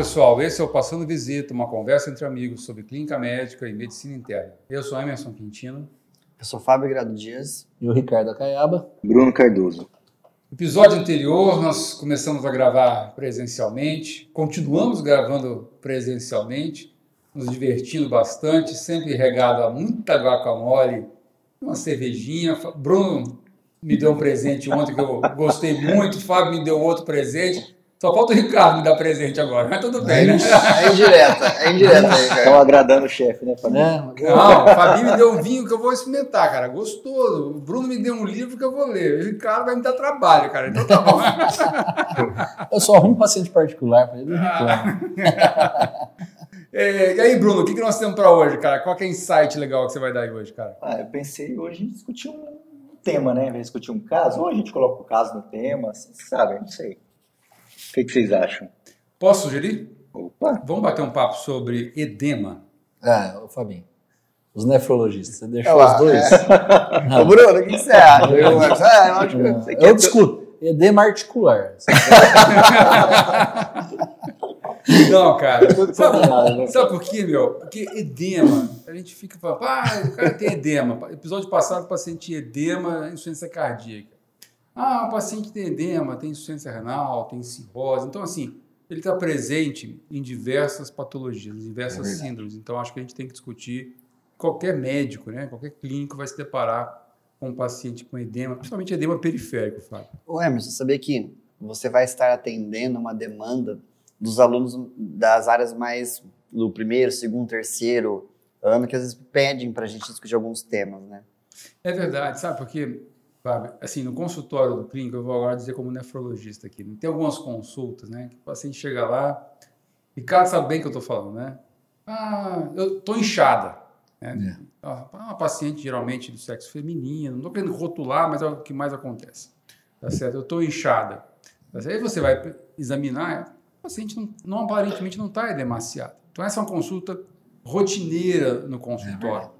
pessoal, esse é o Passando Visita, uma conversa entre amigos sobre clínica médica e medicina interna. Eu sou Emerson Quintino. Eu sou Fábio Grado Dias. E o Ricardo Acaiaba. Bruno Cardoso. No episódio anterior, nós começamos a gravar presencialmente, continuamos gravando presencialmente, nos divertindo bastante, sempre regado a muita guacamole, uma cervejinha. Bruno me deu um presente ontem que eu gostei muito, Fábio me deu outro presente. Só falta o Ricardo me dar presente agora, mas tudo bem, é, né? É indireta, é indireta aí, Estão agradando o chefe, né, Fabinho? É, não, o Fabinho me deu um vinho que eu vou experimentar, cara. Gostoso. O Bruno me deu um livro que eu vou ler. O Ricardo vai me dar trabalho, cara. Então tá bom. eu só arrumo paciente particular para ele reclama. É, e aí, Bruno, o que, que nós temos para hoje, cara? Qual que é o insight legal que você vai dar aí hoje, cara? Ah, eu pensei hoje em discutir um tema, né? Em vez de discutir um caso, ou a gente coloca o caso no tema, vocês sabem, não sei. O que, que vocês acham? Posso sugerir? Opa. Vamos bater um papo sobre edema. Ah, o Fabinho. Os nefrologistas, você deixou os dois? É. Ô, Bruno, o que você acha? Eu, eu, acho que eu discuto. Edema articular. Não, cara. Sabe, sabe por quê, meu? Porque edema, a gente fica falando, ah, o cara tem edema. Episódio passado, o paciente tinha edema, insuficiência cardíaca. Ah, o paciente tem edema, tem insuficiência renal, tem cirrose. Então, assim, ele está presente em diversas patologias, em diversas é síndromes. Então, acho que a gente tem que discutir. Qualquer médico, né, qualquer clínico vai se deparar com um paciente com edema, principalmente edema periférico, Fábio. Ô Emerson, sabia que você vai estar atendendo uma demanda dos alunos das áreas mais do primeiro, segundo, terceiro ano, que às vezes pedem para a gente discutir alguns temas, né? É verdade, sabe? Porque Fábio, assim, no consultório do clínico, eu vou agora dizer como nefrologista aqui, tem algumas consultas, né, que o paciente chega lá, e cara sabe bem o que eu estou falando, né? Ah, eu estou inchada. Né? É. Uma paciente geralmente do sexo feminino, não estou querendo rotular, mas é o que mais acontece. Tá certo? Eu estou inchada. Tá Aí você vai examinar, o paciente não, não aparentemente não está demasiado. Então essa é uma consulta rotineira no consultório.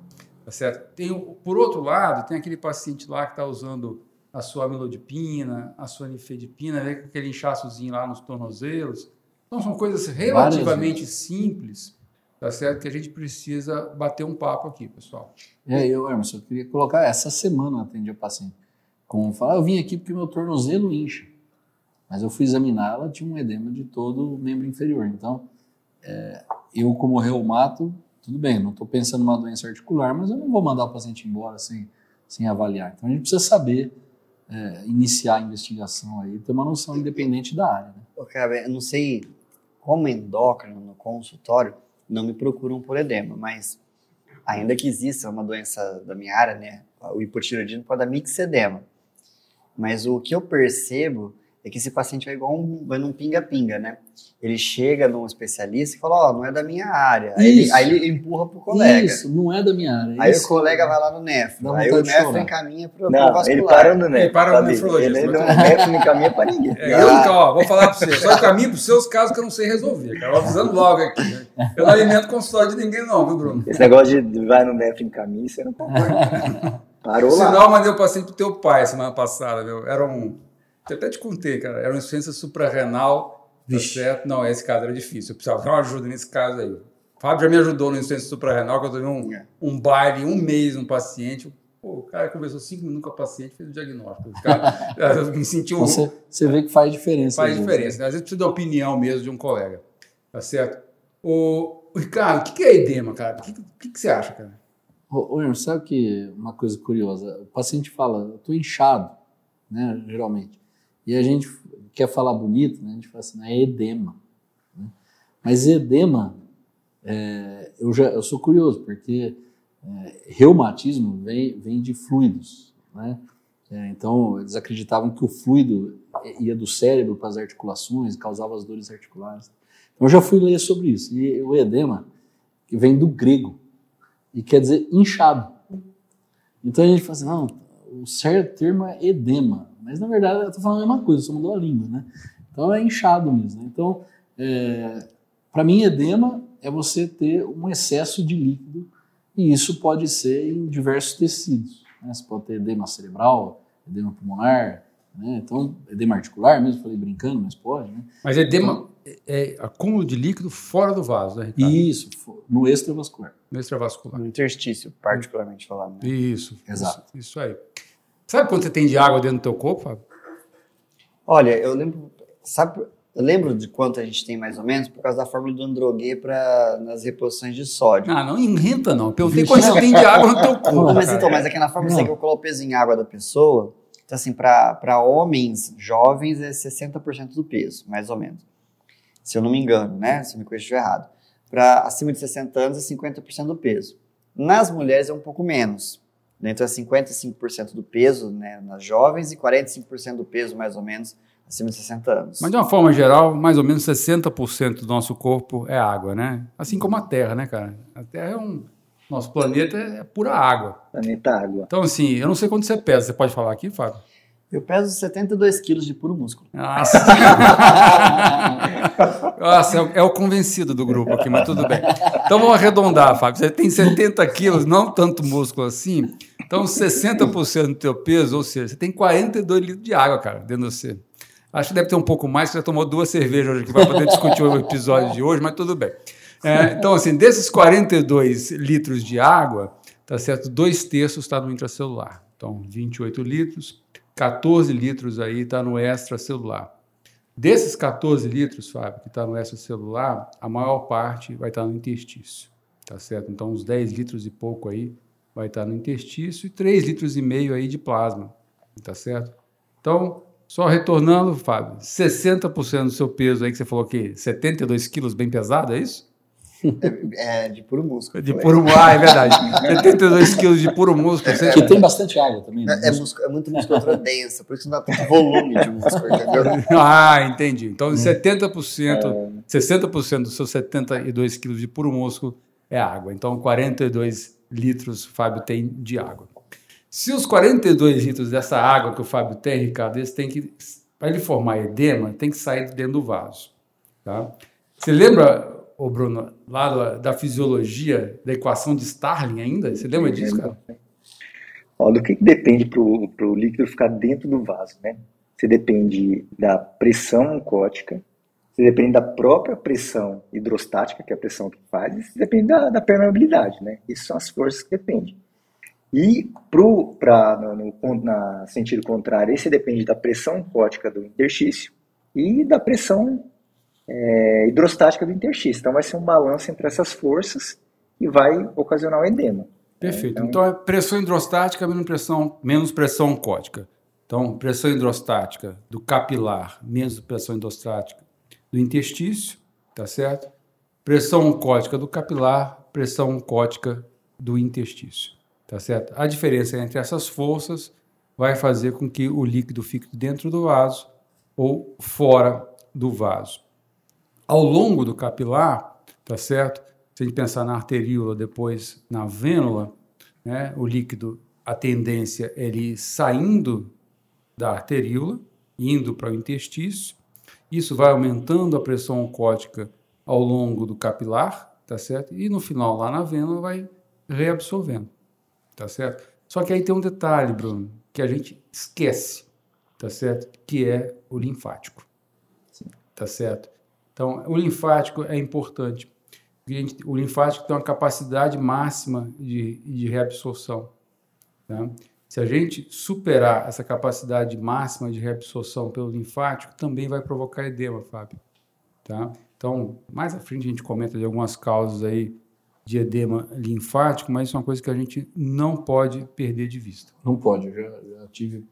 Tá certo? Tem, por outro lado, tem aquele paciente lá que está usando a sua amilodipina, a sua nifedipina, né, aquele inchaçozinho lá nos tornozelos. Então, são coisas relativamente simples, tá certo? Que a gente precisa bater um papo aqui, pessoal. É, eu, Emerson, eu queria colocar, essa semana eu atendi o paciente. Como falar, eu vim aqui porque meu tornozelo incha. Mas eu fui examinar, ela tinha um edema de todo o membro inferior. Então, é, eu como reumato, tudo bem, não estou pensando numa doença articular, mas eu não vou mandar o paciente embora sem, sem avaliar. Então a gente precisa saber é, iniciar a investigação aí, ter uma noção independente da área. Né? Cara, eu não sei como endócrino no consultório não me procuram por edema, mas ainda que exista uma doença da minha área, né, o hipotireoidismo pode dar mixedema. Mas o que eu percebo é que esse paciente vai igual um, vai num pinga-pinga, né? Ele chega num especialista e fala, ó, oh, não é da minha área. Aí ele, aí ele, empurra pro colega. Isso, não é da minha área. Aí Isso. o colega vai lá no nefro. Aí o nefro encaminha pro, não, pro vascular. Ele para no nefro. Ele para no nefrologista. Ele não, nefro não encaminha pra ninguém. É, eu, então, ó, vou falar pra você. Só caminho pros seus casos que eu não sei resolver, cara. Avisando logo aqui. Né? Eu não alimento consultório de ninguém não, viu, Bruno? Esse negócio de vai no nefro encaminha, você não pode. Parou lá. Senão eu mandei o paciente pro teu pai semana passada, viu? Era um eu até te contei, cara, era uma insuficiência suprarrenal, tá certo? Não, esse caso era difícil, eu precisava dar uma ajuda nesse caso aí. O Fábio já me ajudou na insuficiência suprarrenal, que eu tive um, é. um baile, um mês, um paciente, Pô, o cara conversou cinco minutos com a paciente, fez o diagnóstico. O cara, eu me senti um... Você, você vê que faz diferença. Faz diferença. Né? Às vezes precisa da opinião mesmo de um colega. Tá certo? O, o Ricardo, o que é edema, cara? O que, que, que você acha, cara? Ô, ô, sabe que uma coisa curiosa? O paciente fala, eu tô inchado, né, geralmente. E a gente quer falar bonito, né? a gente fala assim, é edema. Né? Mas edema, é, eu, já, eu sou curioso, porque é, reumatismo vem, vem de fluidos. Né? É, então, eles acreditavam que o fluido ia do cérebro para as articulações, causava as dores articulares. Então, eu já fui ler sobre isso. E o edema, que vem do grego, e quer dizer inchado. Então, a gente fala assim, não, o certo termo é edema. Mas na verdade eu estou falando a mesma coisa, só mudou a língua, né? Então é inchado mesmo. Né? Então, é, para mim, edema é você ter um excesso de líquido e isso pode ser em diversos tecidos. Né? Você pode ter edema cerebral, edema pulmonar, né? então edema articular mesmo, falei brincando, mas pode. Né? Mas edema, é acúmulo de líquido fora do vaso, né, Ricardo? Isso, no extravascular. No extravascular. No interstício, particularmente falando. né? Isso. Exato. Isso, isso aí. Sabe quanto você tem de água dentro do teu corpo, Fábio? Olha, eu lembro, sabe, eu lembro de quanto a gente tem mais ou menos por causa da fórmula do Androguet para nas reposições de sódio. Ah, não inventa não. Eu Perguntei quanto você tem de água no teu corpo. Não, mas cara. então, mas aqui na fórmula sei que eu coloco o peso em água da pessoa. Então, assim, para homens jovens é 60% do peso, mais ou menos. Se eu não me engano, né? Se eu me corrigir errado. Para acima de 60 anos é 50% do peso. Nas mulheres é um pouco menos. Né? Então é 55% do peso né, nas jovens e 45% do peso, mais ou menos, acima de 60 anos. Mas de uma forma geral, mais ou menos 60% do nosso corpo é água, né? Assim como a Terra, né, cara? A Terra é um. Nosso planeta é pura água. Planeta Água. Então, assim, eu não sei quanto você pesa. Você pode falar aqui, Fábio? Eu peso 72 quilos de puro músculo. Nossa. Nossa, é o, é o convencido do grupo aqui, mas tudo bem. Então vamos arredondar, Fábio. Você tem 70 quilos, não tanto músculo assim. Então 60% do teu peso, ou seja, você tem 42 litros de água, cara, dentro de você. Acho que deve ter um pouco mais, que já tomou duas cervejas hoje aqui para poder discutir o episódio de hoje, mas tudo bem. É, então, assim, desses 42 litros de água, tá certo? Dois terços está no intracelular. Então, 28 litros, 14 litros aí está no extracelular. Desses 14 litros, Fábio, que está no extracelular, a maior parte vai estar no intestício, tá certo? Então, uns 10 litros e pouco aí vai estar no intestício e 3 litros e meio aí de plasma, tá certo? Então, só retornando, Fábio, 60% do seu peso aí, que você falou que 72 quilos, bem pesado, é isso? É, de puro músculo. De puro Ah, é verdade. 72 quilos de puro músculo. Você... Que tem bastante água também. né? É, é, músculo- é muito musculatura densa, por isso não dá tanto volume de músculo, entendeu? Ah, entendi. Então, 70%, 60% dos seus 72 quilos de puro músculo é água. Então, 42 litros o Fábio tem de água. Se os 42 litros dessa água que o Fábio tem, Ricardo, eles têm que, para ele formar edema, tem que sair de dentro do vaso. Tá? Você lembra, ô Bruno, lá da, fisiologia da equação de Starling ainda? Você lembra disso, cara? Ó, do que, que depende para o líquido ficar dentro do vaso, né? Você depende da pressão oncótica, você depende da própria pressão hidrostática, que é a pressão que faz, e você depende da, da permeabilidade, né? Essas são as forças que dependem. E pro, pra, no, no na sentido contrário, esse depende da pressão oncótica do interstício e da pressão é, hidrostática do interstício. Então vai ser um balanço entre essas forças e vai ocasionar o edema. Perfeito. Então, é pressão hidrostática menos pressão, menos pressão oncótica. Então, pressão hidrostática do capilar menos pressão hidrostática do interstício, tá certo? Pressão oncótica do capilar, pressão oncótica do interstício, tá certo? A diferença entre essas forças vai fazer com que o líquido fique dentro do vaso ou fora do vaso. Ao longo do capilar, tá certo? Se a gente pensar na arteríola, depois na vênula, né, o líquido, a tendência é ele saindo da arteríola, indo para o intestício. Isso vai aumentando a pressão oncótica ao longo do capilar, tá certo? E no final, lá na vênula, vai reabsorvendo, tá certo? Só que aí tem um detalhe, Bruno, que a gente esquece, tá certo? Que é o linfático, tá certo? Então, o linfático é importante. O linfático tem uma capacidade máxima de, de reabsorção. tá? Se a gente superar essa capacidade máxima de reabsorção pelo linfático, também vai provocar edema, Fábio. Tá? Então, mais à frente a gente comenta de algumas causas aí de edema linfático, mas isso é uma coisa que a gente não pode perder de vista. Não pode, eu já, já tive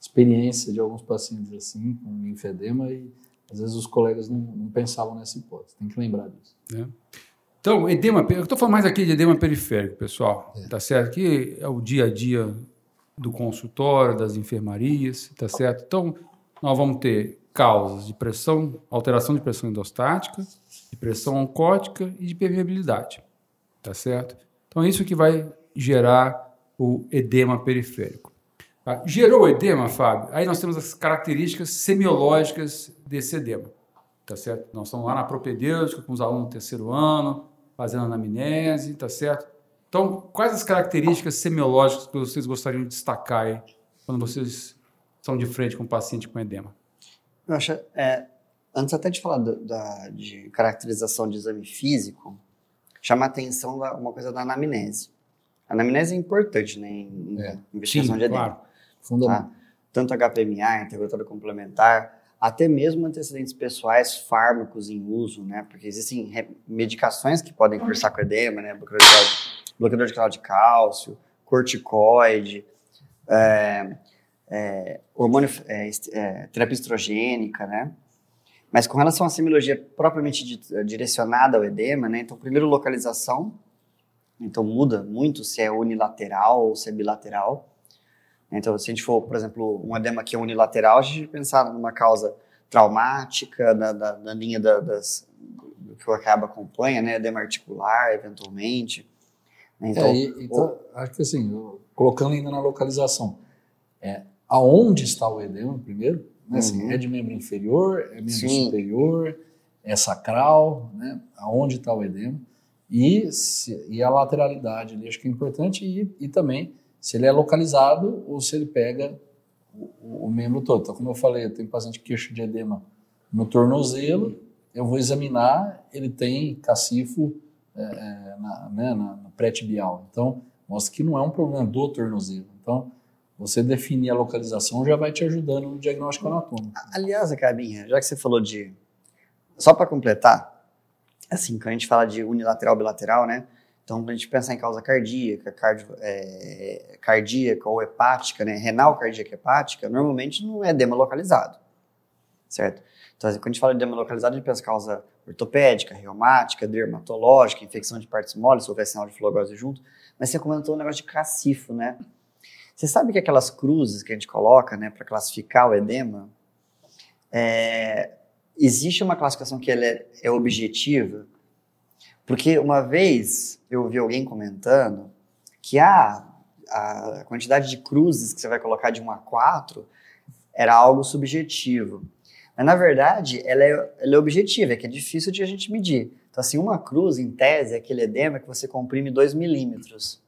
experiência de alguns pacientes assim, com linfedema, e às vezes os colegas não, não pensavam nessa hipótese. Tem que lembrar disso. né? Então, edema, eu estou falando mais aqui de edema periférico, pessoal, É. tá certo? Que é o dia a dia do consultório, das enfermarias, tá certo? Então, nós vamos ter causas de pressão, alteração de pressão endostática, de pressão oncótica e de permeabilidade, tá certo? Então, é isso que vai gerar o edema periférico. Tá? Gerou edema, Fábio, aí nós temos as características semiológicas desse edema tá certo? Nós estamos lá na propedêutica com os alunos do terceiro ano, fazendo anamnese, tá certo? Então, quais as características semiológicas que vocês gostariam de destacar aí quando vocês estão de frente com um paciente com edema? Eu acho, é, antes até de falar do- da, de caracterização de exame físico, chama a atenção da- uma coisa da anamnese. A anamnese é importante né, em É. investigação Sim, de edema. claro. Fundamental. tá? Tanto HPMA, interrogatório complementar, até mesmo antecedentes pessoais, fármacos em uso, né? Porque existem medicações que podem cursar com edema, né? Bloqueador de canal- de cálcio, corticoide, é, é, hormônio, é, é, terapia estrogênica, né? Mas com relação à semiologia propriamente di- direcionada ao edema, né? Então, primeiro, localização. Então, muda muito se é unilateral ou se é bilateral. Então, se a gente for, por exemplo, um edema que é unilateral, a gente pensar numa causa traumática, na, da- linha da- das, do que o acaba acompanha, né? Edema articular, eventualmente. Então, É, e- então, acho que assim, colocando ainda na localização, é, aonde está o edema primeiro? Né? Assim, Uhum. é de membro inferior, é membro Sim. superior, é sacral, né? aonde está o edema? E, se- e a lateralidade ali, acho que é importante, e, e também se ele é localizado ou se ele pega o, o- membro todo. Então, como eu falei, eu tenho paciente que queixa de edema no tornozelo, eu vou examinar, ele tem cacifo é, é, na, né, na, na pré-tibial. Então, mostra que não é um problema do tornozelo. Então, você definir a localização já vai te ajudando no diagnóstico anatômico. aliás, Acabinha, já que você falou de. Só para completar, assim, quando a gente fala de unilateral, bilateral, né? Então, a gente pensar em causa cardíaca, cardio, é, cardíaca ou hepática, né? Renal, cardíaca, hepática, normalmente não é edema localizado, certo? Então, assim, quando a gente fala de edema localizado, a gente pensa em causa ortopédica, reumática, dermatológica, infecção de partes moles, se houver sinal de flogose junto. Mas você comentou um negócio de cacifo, né? Você sabe que aquelas cruzes que a gente coloca, né, para classificar o edema, é, existe uma classificação que ela é, é objetiva, porque uma vez eu ouvi alguém comentando que ah, a quantidade de cruzes que você vai colocar de 1 a 4 era algo subjetivo. Mas, na verdade, ela é, ela é objetiva, é que é difícil de a gente medir. Então, assim, uma cruz, em tese, é aquele edema que você comprime 2 milímetros.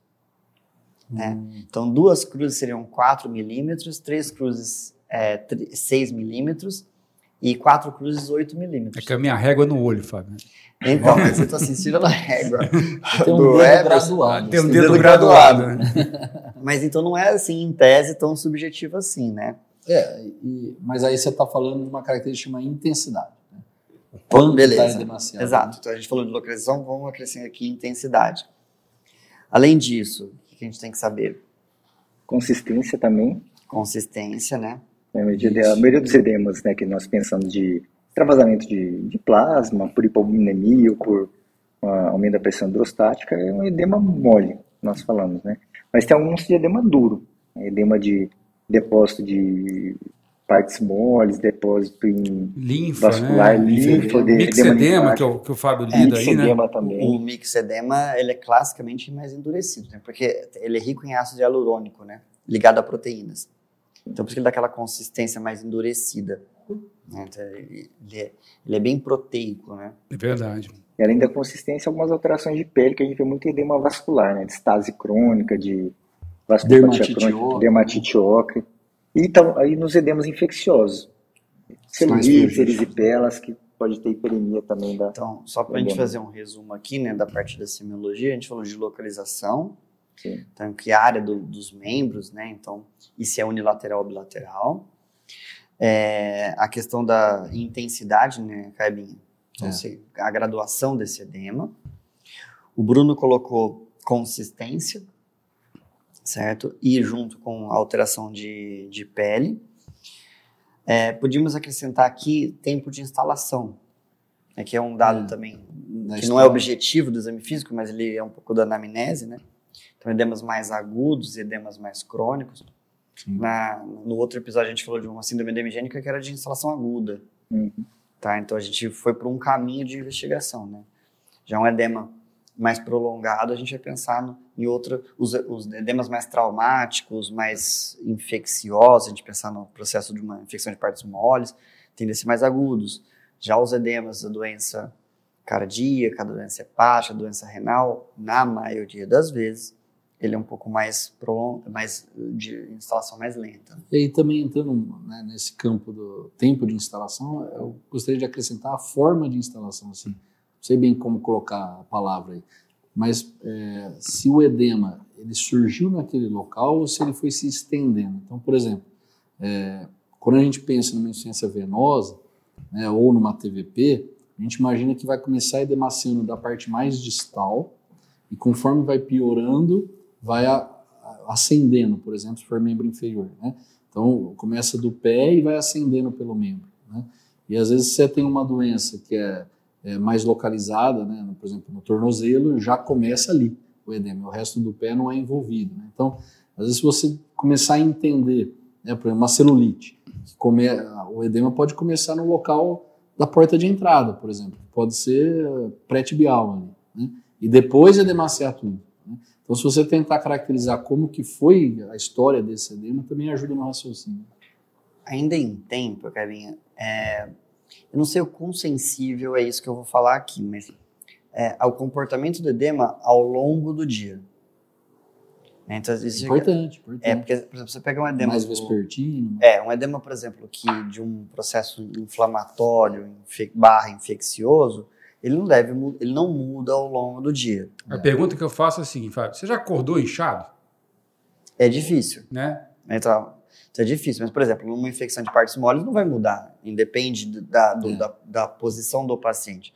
né? Então, duas cruzes seriam 4 milímetros, três cruzes é, 6 milímetros e quatro cruzes 8 É milímetros. que a minha régua é no olho, Fábio. Então, mas eu tô assistindo na régua. Tem um do dedo Everson. graduado. Tem um Dedo dedo graduado. graduado, né? Mas então não é assim, em tese, tão subjetivo assim, né? É, e- mas aí você está falando de uma característica chamada intensidade. Né? O quanto Beleza. está demasiado. Exato. Então a gente falou de localização, vamos acrescentar aqui intensidade. Além disso, o que a gente tem que saber? Consistência também. Consistência, né? Né, A maioria, a maioria dos edemas né, que nós pensamos de extravasamento de, de plasma, por hipovolemia ou por ah, aumento da pressão hidrostática, é um edema mole, nós falamos, né? Mas tem alguns de edema duro, né, edema de depósito de partes moles, depósito em Linfa, vascular, né? linfa, de, Mixedema, que, é o, que o Fábio lida aí, né? Mixedema O também. mixedema, ele é classicamente mais endurecido, né? Porque ele é rico em ácido hialurônico, né? Ligado a proteínas. Então, por isso que ele dá aquela consistência mais endurecida. né? Então, ele, ele é, ele é bem proteico, né? É verdade. E além da consistência, algumas alterações de pele, que a gente vê muito edema vascular, né? De estase crônica, de Dermatite crônica, dermatite ocre. E então, aí nos edemas infecciosos. Celulite, prejudiciais. erisipelas, que pode ter hiperemia também da... Então, só para a gente fazer um resumo aqui, né, da parte da semiologia, a gente falou de localização, Sim. então, que é área do- dos membros, né, então, e se é unilateral ou bilateral. É, a questão da intensidade, né, Caibinha? Então, É. se- a graduação desse edema. O Bruno colocou consistência, certo? E junto com a alteração de, de pele. É, podíamos acrescentar aqui tempo de instalação, né, que é um dado É. também que não é história. objetivo do exame físico, mas ele é um pouco da anamnese, né? Então, edemas mais agudos e edemas mais crônicos. Na, no outro episódio, a gente falou de uma síndrome edemigênica que era de instalação aguda. Uhum. Tá? Então, a gente foi por um caminho de investigação, né? Já um edema mais prolongado, a gente vai pensar no, em outra, os, os edemas mais traumáticos, mais infecciosos, a gente pensar no processo de uma infecção de partes moles, tendem a ser mais agudos. Já os edemas da doença cardíaca, da doença hepática, da doença renal, na maioria das vezes, ele é um pouco mais pro, mais de instalação mais lenta. E aí também entrando né, nesse campo do tempo de instalação, eu gostaria de acrescentar a forma de instalação. Assim, não sei bem como colocar a palavra aí, mas é, se o edema ele surgiu naquele local ou se ele foi se estendendo. Então, por exemplo, é, quando a gente pensa numa insuficiência venosa né, ou numa TVP, a gente imagina que vai começar edemaciando da parte mais distal e conforme vai piorando, vai a, a, ascendendo, por exemplo, se for membro inferior. Né? Então, começa do pé e vai ascendendo pelo membro. Né? E às vezes você tem uma doença que é, é mais localizada, né? por exemplo, no tornozelo, já começa ali o edema, o resto do pé não é envolvido. Né? Então, às vezes, se você começar a entender, né, por exemplo, uma celulite, come, o edema pode começar no local da porta de entrada, por exemplo, pode ser pré-tibial, né? e depois edemaciar tudo. Então, se você tentar caracterizar como que foi a história desse edema, também ajuda no raciocínio. Ainda em tempo, Kevin, é, eu não sei o quão sensível é isso que eu vou falar aqui, mas é, ao comportamento do edema ao longo do dia. Né, então, isso importante, importante. É, porque, por exemplo, você pega um edema... Mais vespertino. É, um edema, por exemplo, que de um processo inflamatório barra infeccioso, ele não deve, ele não muda ao longo do dia. A né? pergunta que eu faço é a seguinte, Fábio, você já acordou inchado? É difícil. Né? Então, é difícil, mas, por exemplo, uma infecção de partes moles não vai mudar, independe da, do, é. da, da, posição do paciente.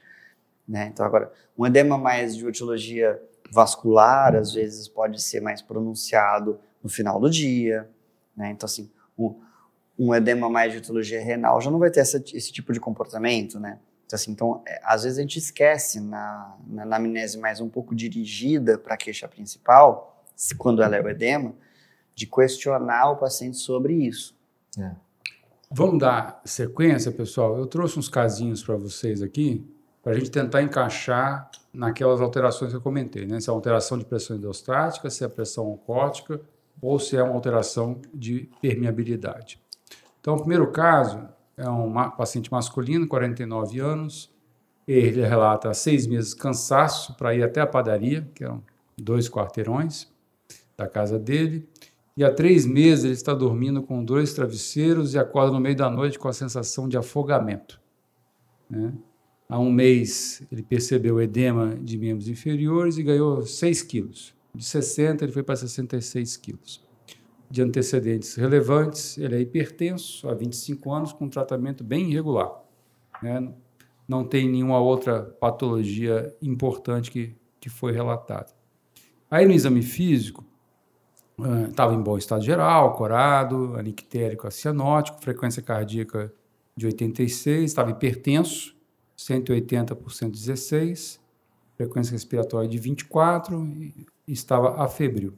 Né? Então, agora, um edema mais de etiologia vascular, às vezes, pode ser mais pronunciado no final do dia. Né? Então, assim, um, um edema mais de etiologia renal já não vai ter essa, esse tipo de comportamento, né? Então, assim, então, é, às vezes a gente esquece na, na anamnese mais um pouco dirigida para a queixa principal, se, quando ela é o edema, de questionar o paciente sobre isso. É. Vamos dar sequência, pessoal? Eu trouxe uns casinhos para vocês aqui, para a gente tentar encaixar naquelas alterações que eu comentei, né? Se é uma alteração de pressão endostática, se é pressão oncótica ou se é uma alteração de permeabilidade. Então, o primeiro caso é um paciente masculino, 49 anos. Ele relata seis meses cansaço para ir até a padaria, que eram dois quarteirões da casa dele. E há três meses ele está dormindo com dois travesseiros e acorda no meio da noite com a sensação de afogamento. Né? Há um mês ele percebeu edema de membros inferiores e ganhou 6 quilos. De 60 ele foi para 66 quilos de antecedentes relevantes, ele é hipertenso há 25 anos com tratamento bem irregular. Né? Não tem nenhuma outra patologia importante que, que foi relatada. Aí no exame físico, estava em bom estado geral, corado, anictérico acianótico, frequência cardíaca de 86, estava hipertenso, 180 por 116, frequência respiratória de 24 e estava afebril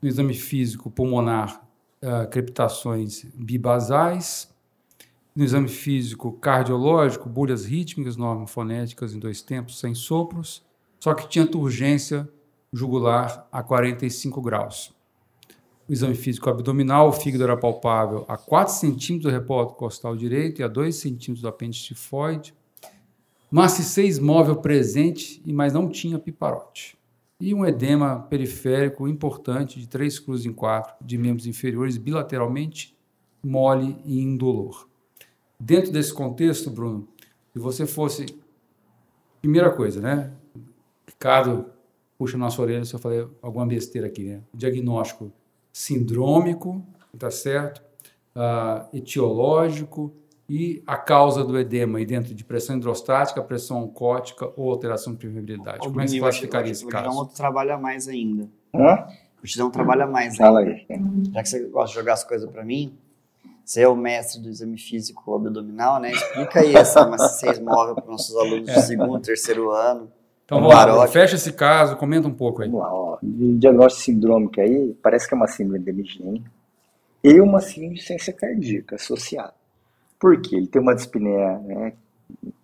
no exame físico pulmonar, uh, crepitações bibasais, no exame físico cardiológico, bolhas rítmicas normofonéticas em dois tempos, sem sopros, só que tinha turgência jugular a 45 graus. O exame físico abdominal, o fígado era palpável a 4 centímetros do repórter costal direito e a 2 centímetros do apêndice tifoide. Massa 6 móvel presente, mas não tinha piparote e um edema periférico importante de três cruzes em quatro de membros inferiores bilateralmente, mole e indolor. Dentro desse contexto, Bruno, se você fosse. Primeira coisa, né? Ricardo puxa nossa orelha se eu falei alguma besteira aqui, né? Diagnóstico sindrômico, tá certo? Uh, etiológico, e a causa do edema aí dentro de pressão hidrostática, pressão oncótica ou alteração de permeabilidade. Como é que você classificaria esse caso? O Tidão trabalha mais ainda. Hã? O Tidão trabalha mais Fala ainda. aí. Já que você gosta de jogar as coisas para mim, você é o mestre do exame físico abdominal, né? Explica aí essa massa 6 móvel para nossos alunos de segundo, terceiro ano. Então vamos lá, fecha esse caso, comenta um pouco aí. Vamos lá, ó. O diagnóstico sindrômico aí, parece que é uma síndrome de Migene e uma síndrome de ciência cardíaca associada. Por quê? Ele tem uma dispneia né,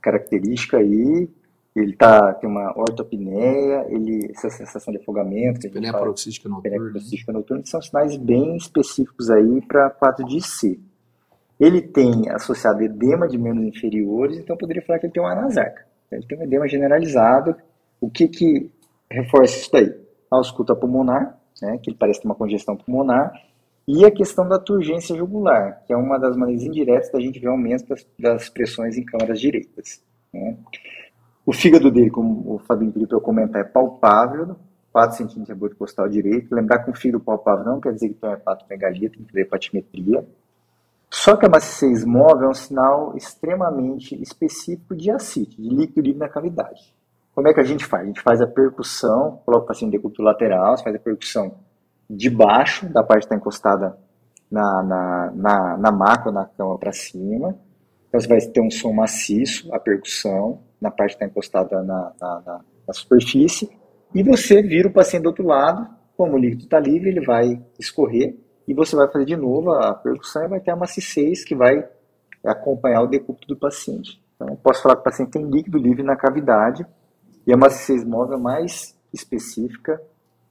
característica aí, ele tá, tem uma ortopneia, ele, essa sensação de afogamento. Dispneia paroxística noturna. Paroxística noturna, que são sinais bem específicos aí para quadro de C. Ele tem associado edema de membros inferiores, então poderia falar que ele tem uma anasarca. Ele tem um edema generalizado. O que que reforça isso daí? A ausculta pulmonar, né, que ele parece ter uma congestão pulmonar, e a questão da turgência jugular, que é uma das maneiras indiretas da gente ver aumento das, das pressões em câmaras direitas. Né. O fígado dele, como o Fabinho pediu para eu comentar, é palpável, 4 centímetros de aborto postal direito. Lembrar que um fígado palpável não quer dizer que tem uma hepatomegalia, tem que ver hepatimetria. Só que a maciez móvel é um sinal extremamente específico de ascite, de líquido livre na cavidade. Como é que a gente faz? A gente faz a percussão, coloca o paciente de decúbito lateral, faz a percussão de baixo, da parte que está encostada na, na, na, na maca ou na cama para cima. Então você vai ter um som maciço, a percussão, na parte que está encostada na, na, na, superfície. E você vira o paciente do outro lado, como o líquido está livre, ele vai escorrer e você vai fazer de novo a percussão e vai ter a maciez que vai acompanhar o decúbito do paciente. Então, posso falar que o paciente tem líquido livre na cavidade e a maciez móvel mais específica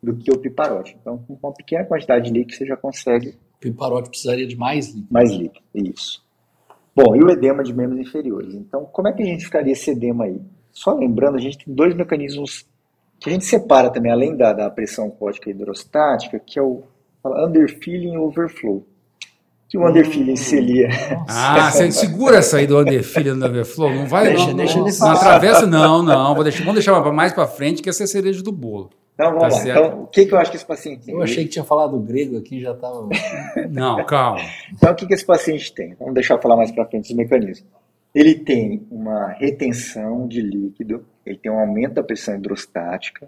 do que o piparote. Então, com uma pequena quantidade de líquido, você já consegue. O piparote precisaria de mais líquido. Mais líquido, isso. Bom, e o edema de membros inferiores? Então, como é que a gente ficaria esse edema aí? Só lembrando, a gente tem dois mecanismos que a gente separa também, além da, da pressão cótica hidrostática, que é o underfilling overflow. Que o underfilling seria. Ah, você segura essa aí do underfilling do overflow. Não vai. Deixa- não, deixa não, ele não atravessa, não, não. Vou deixar, vamos deixar mais para frente, que essa é a cereja do bolo. Então, vamos Tá lá. certo. Então, o que, que eu acho que esse paciente tem? Eu achei que tinha falado grego aqui já estava. Não, calma. Então, o que, que esse paciente tem? Vamos deixar eu falar mais para frente os mecanismos. Ele tem uma retenção de líquido, ele tem um aumento da pressão hidrostática.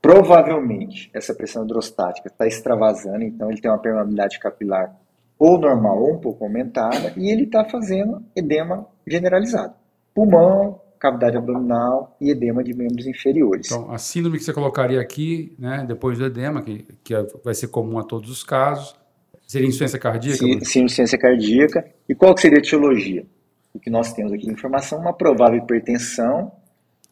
Provavelmente, essa pressão hidrostática está extravasando, então ele tem uma permeabilidade capilar ou normal ou um pouco aumentada, e ele está fazendo edema generalizado. Pulmão, cavidade abdominal e edema de membros inferiores. Então, a síndrome que você colocaria aqui, né, depois do edema, que, que é- vai ser comum a todos os casos, seria insuficiência cardíaca? Sim, sim, insuficiência cardíaca. E qual que seria a etiologia? O que nós temos aqui de informação, uma provável hipertensão,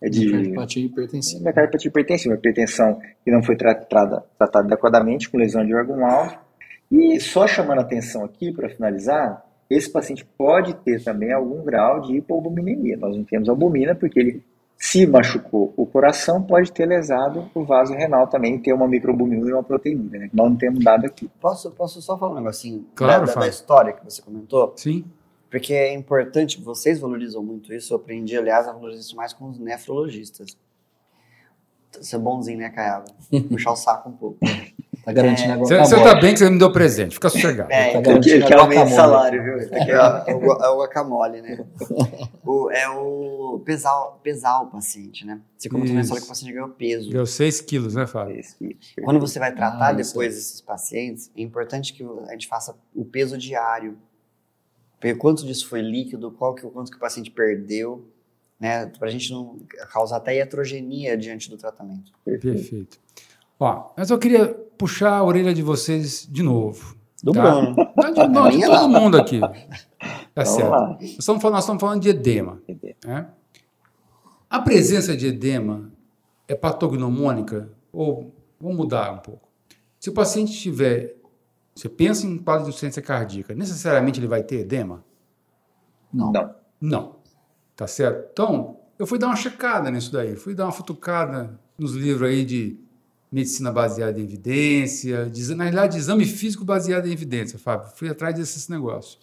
é de Hiperpatia hipertensiva. da cardiopatía hipertensiva, hipertensão que não foi tratada, tratada adequadamente, com lesão de órgão-alvo. E só chamando a atenção aqui, para finalizar, esse paciente pode ter também algum grau de hipoalbuminemia. Nós não temos albumina porque ele se machucou o coração, pode ter lesado o vaso renal também, ter uma microalbumina e uma proteína, né? Nós não temos dado aqui. Posso, posso só falar um negocinho Claro, da, da, história que você comentou? Sim. Porque é importante, vocês valorizam muito isso, eu aprendi, aliás, a valorizar isso mais com os nefrologistas. Ser bonzinho, né, Caiaba? Puxar o saco um pouco. Tá garantindo a Você, você tá bem que você me deu presente, fica sossegado. É, Tá então, garantindo Ele a quer aumento de guacamole. salário, viu? É, é o, é o guacamole, né? O- é o pesar, pesar o paciente, né? Você comentou na Isso. história que o paciente ganhou peso. Deu 6 quilos, né, Fábio? Quando você vai tratar Ah, isso depois desses pacientes, é importante que a gente faça o peso diário. Ver quanto disso foi líquido, qual que, quanto que o paciente perdeu, né? Pra gente não causar até iatrogenia diante do tratamento. Perfeito. Ó, mas eu queria puxar a orelha de vocês de novo. Do Tá. Bruno. Não, de, não, de todo mundo aqui. Tá Vamos certo. lá. Nós estamos, falando, nós estamos falando de edema. né? A presença de edema é patognomônica? Ou vamos mudar um pouco. Se o paciente tiver. Você pensa em quadro de insuficiência cardíaca, necessariamente ele vai ter edema? Não. Não. Não. Tá certo? Então, eu fui dar uma checada nisso daí. Fui dar uma futucada nos livros aí de medicina baseada em evidência, de, na realidade, exame físico baseado em evidência, Fábio. Fui atrás desses negócios.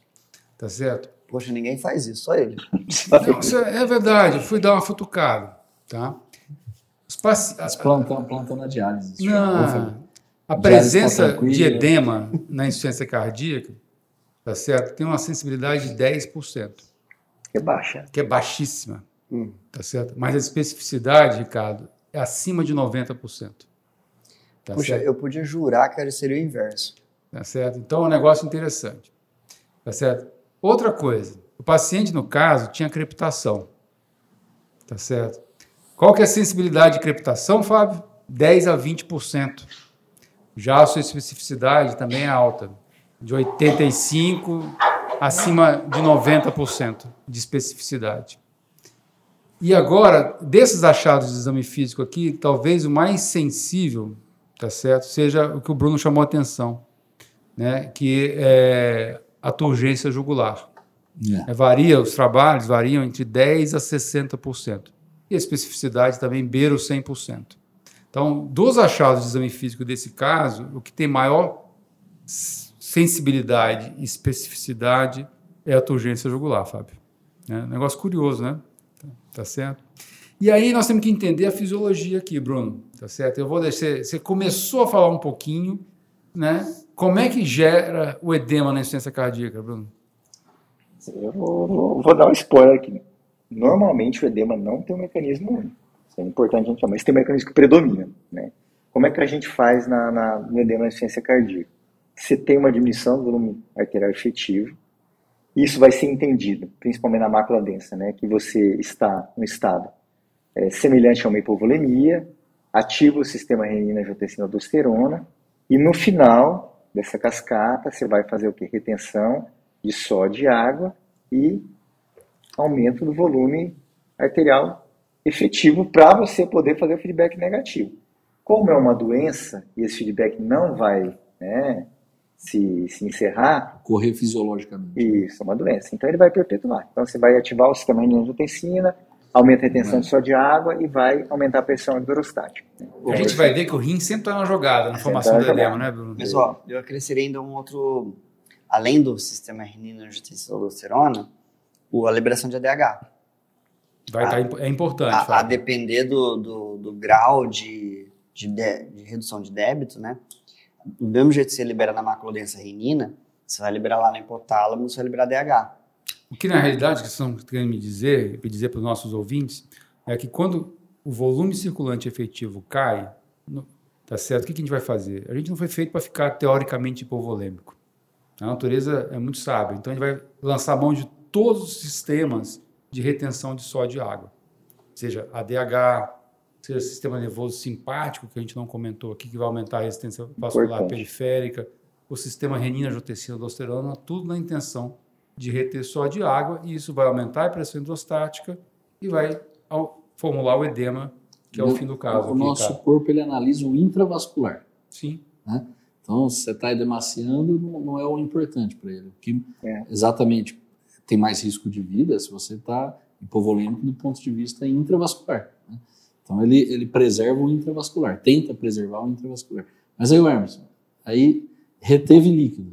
Tá certo? Poxa, ninguém faz isso, só ele. Não, isso é, é verdade, eu fui dar uma futucada, tá? Os paci... Mas plantão, plantão na diálise. Não, a Diálise presença tranquila. de edema na insuficiência cardíaca, tá certo? Tem uma sensibilidade de 10%, É baixa. que é baixíssima, Hum. tá certo? Mas a especificidade, Ricardo, é acima de 90%. Tá Puxa, certo? eu podia jurar que seria o inverso. Tá certo? Então é um negócio interessante. Tá certo? Outra coisa, o paciente, no caso, tinha crepitação. Tá certo? Qual que é a sensibilidade de crepitação, Fábio? 10 a 20%. Já a sua especificidade também é alta, de 85 acima de 90% de especificidade. E agora, desses achados de exame físico aqui, talvez o mais sensível, tá certo, seja o que o Bruno chamou a atenção, né, que é a turgência jugular. É. É, varia, os trabalhos variam entre 10% a 60%. E a especificidade também beira os 100%. Então, dos achados de exame físico desse caso, o que tem maior sensibilidade e especificidade é a turgência jugular, Fábio. É um negócio curioso, né? Tá certo? E aí nós temos que entender a fisiologia aqui, Bruno, tá certo? Eu vou deixar, você começou a falar um pouquinho, né? Como é que gera o edema na insuficiência cardíaca, Bruno? Eu vou, vou, dar um spoiler aqui. Normalmente o edema não tem um mecanismo único. Isso é importante a gente falar, mas tem um mecanismo que predomina, né? Como é que a gente faz na, na, no edema na insuficiência cardíaca? Você tem uma diminuição do volume arterial efetivo, isso vai ser entendido, principalmente na mácula densa, né? Que você está no estado é, semelhante a uma hipovolemia, ativa o sistema renina, angiotensina, aldosterona, e no final dessa cascata você vai fazer o que? Retenção de sódio e água e aumento do volume arterial efetivo para você poder fazer o feedback negativo. Como é uma doença e esse feedback não vai né, se, se encerrar. Correr fisiologicamente. Isso, é uma doença. Então ele vai perpetuar. Então você vai ativar o sistema renina-angiotensina, aumenta a retenção de sódio de água e vai aumentar a pressão hidrostática. A gente vai ver que o rim sempre está na jogada, na formação do edema, né, Bruno? Mas, ó, eu acresceria ainda um outro, além do sistema renina, angiotensina aldosterona, a liberação de ADH. Vai a, tá, é importante. A, a depender do, do, do grau de, de, de, de, redução de débito, né? Do mesmo jeito que você libera na macrodensa renina, você vai liberar lá no hipotálamo, você vai liberar DH. O que na realidade que estão querendo me dizer, me dizer para os nossos ouvintes, é que quando o volume circulante efetivo cai, tá certo? O que, que a gente vai fazer? A gente não foi feito para ficar teoricamente hipovolêmico. A natureza é muito sábia, então a gente vai lançar mão de todos os sistemas de retenção de sódio e água, seja ADH, seja sistema nervoso simpático, que a gente não comentou aqui, que vai aumentar a resistência vascular Importante. periférica, o sistema renina, angiotensina, aldosterona, tudo na intenção de reter sódio e água, e isso vai aumentar a pressão hidrostática e vai formular o edema, que é o, fim do caso. O nosso cara. corpo ele analisa o intravascular. Sim. Né? Então, se você está edemaciando, não, não, é o importante para ele. O que é. exatamente tem mais risco de vida se você está hipovolêmico do ponto de vista intravascular. Né? Então ele, ele preserva o intravascular, tenta preservar o intravascular. Mas aí o Emerson, aí reteve líquido.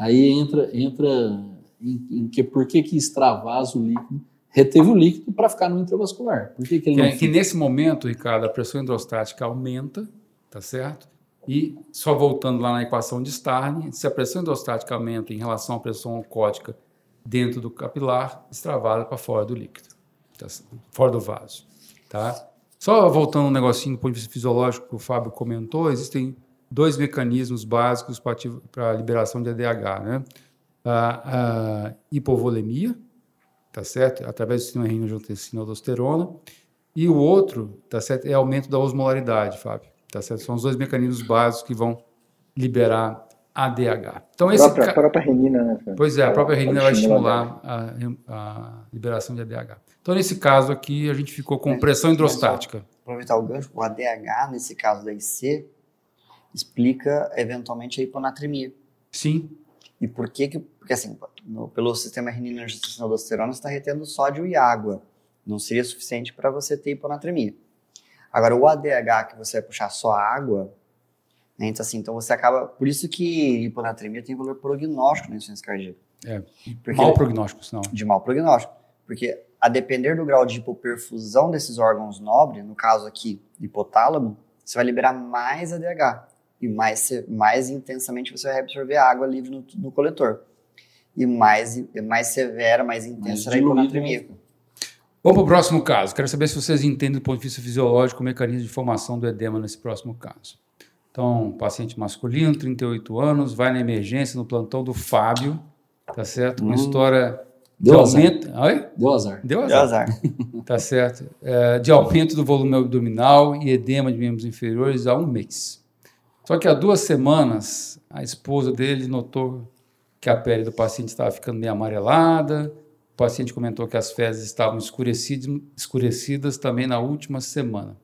Aí entra, entra em, em que por que, que extravasa o líquido? Reteve o líquido para ficar no intravascular. Por que, que ele é, que nesse momento, Ricardo, a pressão hidrostática aumenta, tá certo? E só voltando lá na equação de Starling, se a pressão hidrostática aumenta em relação à pressão oncótica dentro do capilar, extravada para fora do líquido, tá? fora do vaso. Tá? Só voltando um negocinho do ponto de vista fisiológico que o Fábio comentou, existem dois mecanismos básicos para a liberação de ADH, né? A, a hipovolemia, tá certo? Através do sistema renina aldosterona, e o outro, tá certo? É aumento da osmolaridade, Fábio, tá certo? São os dois mecanismos básicos que vão liberar ADH. Então, esse própria, ca... a própria renina, né? Pois é, a própria renina vai estimular a, a, liberação de ADH. Então, nesse caso aqui, a gente ficou com pressão hidrostática. Aproveitar o gancho, o ADH, nesse caso da IC, explica eventualmente a hiponatremia. Sim. E por que que... Porque assim, no, pelo sistema renina aldosterona, você está retendo sódio e água. Não seria suficiente para você ter hiponatremia. Agora, o ADH, que você vai puxar só água, né? Então, assim, então você acaba. Por isso que hiponatremia tem valor prognóstico na insuficiência cardíaca. É. Porque, mau prognóstico, senão. De mau prognóstico. Porque a depender do grau de hipoperfusão desses órgãos nobres, no caso aqui, hipotálamo, você vai liberar mais ADH. E mais, mais intensamente você vai absorver água livre no, no coletor. E mais, mais severa, mais intensa mais a hiponatremia. Vamos para o próximo caso. Quero saber se vocês entendem do ponto de vista fisiológico o mecanismo de formação do edema nesse próximo caso. Então, paciente masculino, 38 anos, vai na emergência no plantão do Fábio, tá certo? Uma hum. história de Deu aumento. Azar. Oi? Deu azar. Deu azar. Deu azar. tá certo. É, de aumento do volume abdominal e edema de membros inferiores há um mês. Só que há duas semanas, a esposa dele notou que a pele do paciente estava ficando meio amarelada. O paciente comentou que as fezes estavam escurecidas, também na última semana.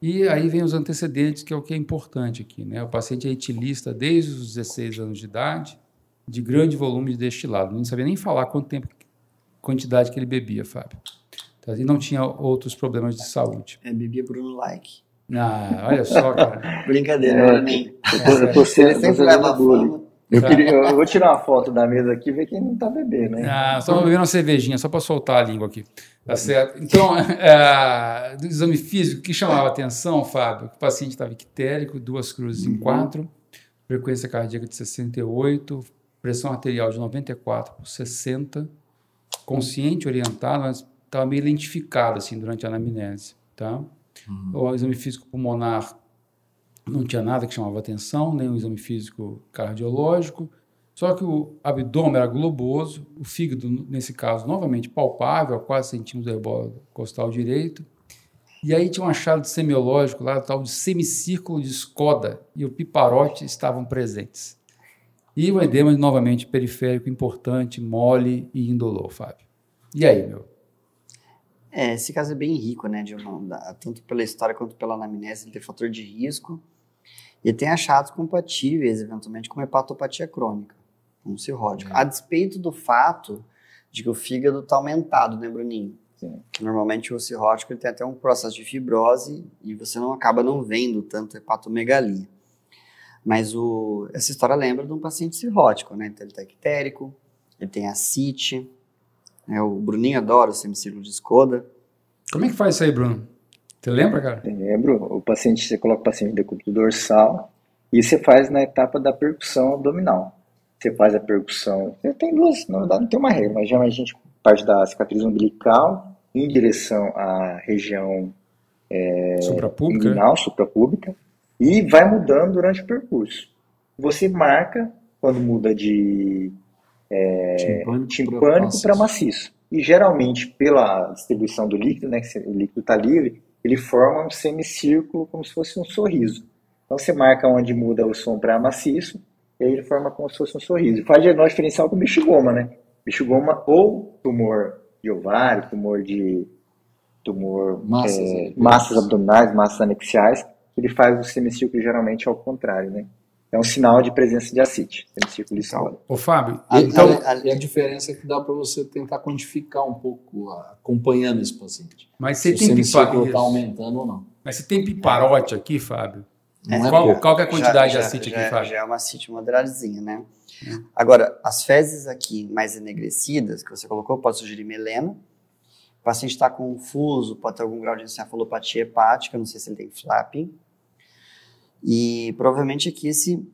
E aí vem os antecedentes, que é o que é importante aqui. Né? O paciente é etilista desde os 16 anos de idade, de grande volume de destilado. Não sabia nem falar quanto tempo, quantidade que ele bebia, Fábio. Tá? E não tinha outros problemas de saúde. É, bebia Bruno Like. Ah, olha só, cara. Brincadeira, É, Bruninho. Eu tô, Sempre leva. Eu, queria, eu vou tirar uma foto da mesa aqui e ver quem não tá bebendo, né? Ah, só bebendo uma cervejinha, só para soltar a língua aqui. Tá certo? Então, é, do exame físico, o que chamava atenção, Fábio? O paciente estava ictérico, duas cruzes em quatro, frequência cardíaca de 68, pressão arterial de 94 por 60, consciente, orientado, mas estava meio lentificado assim durante a anamnese, tá? O exame físico pulmonar não tinha nada que chamava atenção, nem o exame físico cardiológico, só que o abdômen era globoso, o fígado, nesse caso, novamente palpável, a quase centímetros do rebolo costal direito, e aí tinha um achado semiológico lá, tal de semicírculo de Skoda, e o piparote estavam presentes. E o edema, novamente, periférico, importante, mole e indolor, Fábio. E aí, meu? É, esse caso é bem rico, né, Dilma? Da- Tanto pela história quanto pela anamnese, ele tem fator de risco. E tem achados compatíveis, eventualmente, com hepatopatia crônica, um cirrótico. A despeito do fato de que o fígado está aumentado, né, Bruninho? Sim. Normalmente o cirrótico ele tem até um processo de fibrose e você não acaba não vendo tanto hepatomegalia. Mas o, essa história lembra de um paciente cirrótico, né? Então ele está ictérico, ele tem ascite, né? o Bruninho adora o semicírculo de Skoda. Como é que faz isso aí, Bruno? Você lembra, cara? Lembro, o paciente, você coloca o paciente de decúbito dorsal e você faz na etapa da percussão abdominal. Você faz a percussão, você tem duas, na verdade não tem uma regra, mas geralmente a gente parte da cicatriz umbilical em direção à região Suprapública? né? inguinal, suprapública, e vai mudando durante o percurso. Você marca quando muda de timpânico, timpânico para maciço. E geralmente, pela distribuição do líquido, né, que o líquido está livre, ele forma um semicírculo como se fosse um sorriso. Então você marca onde muda o som para maciço, e aí ele forma como se fosse um sorriso. Faz diagnóstico diferencial com bicho-goma, né? Bicho-goma ou tumor de ovário, tumor de tumor Massas, é, é. massas abdominais, massas anexiais, ele faz o semicírculo geralmente ao contrário, né? É um sinal de presença de ascite, semicírculo escola. Ô, Fábio, E, então, e a diferença é que dá para você tentar quantificar um pouco, a- acompanhando esse paciente. mas Se você o tem semicírculo piparote. está aumentando ou não. Mas você tem piparote aqui, Fábio? É qual, pouco. qual que é a quantidade já, de acite já, aqui, Fábio? Já é uma acite moderadozinha, né? Agora, as fezes aqui mais enegrecidas, que você colocou, pode sugerir melena. O paciente está confuso, pode ter algum grau de encefalopatia hepática, não sei se ele tem flapping. E provavelmente aqui esse,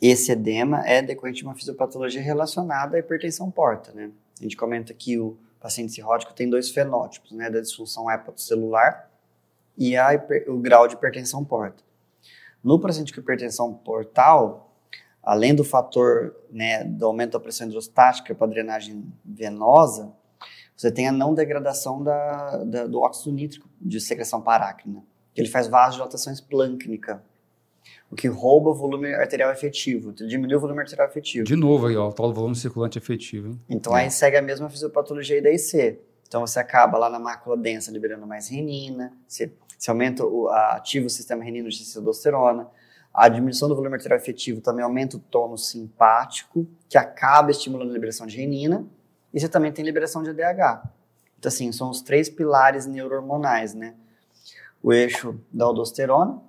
esse edema é decorrente de uma fisiopatologia relacionada à hipertensão porta, né? A gente comenta que o paciente cirrótico tem dois fenótipos, né? Da disfunção hepatocelular e a hiper- o grau de hipertensão porta. No paciente com hipertensão portal, além do fator né, do aumento da pressão hidrostática para drenagem venosa, você tem a não degradação da, da- do óxido nítrico de secreção parácrina, que ele faz vasodilatação esplâncnica, o que rouba o volume arterial efetivo, diminui o volume arterial efetivo. De novo aí, ó, o tal do volume circulante efetivo. Hein? Então aí segue a mesma fisiopatologia da IC. Então você acaba lá na mácula densa liberando mais renina, você, você aumenta o, a- ativa o sistema renino de testosterona. A diminuição do volume arterial efetivo também aumenta o tônus simpático, que acaba estimulando a liberação de renina, e você também tem liberação de ADH. Então assim, são os três pilares neurohormonais, né? O eixo da aldosterona,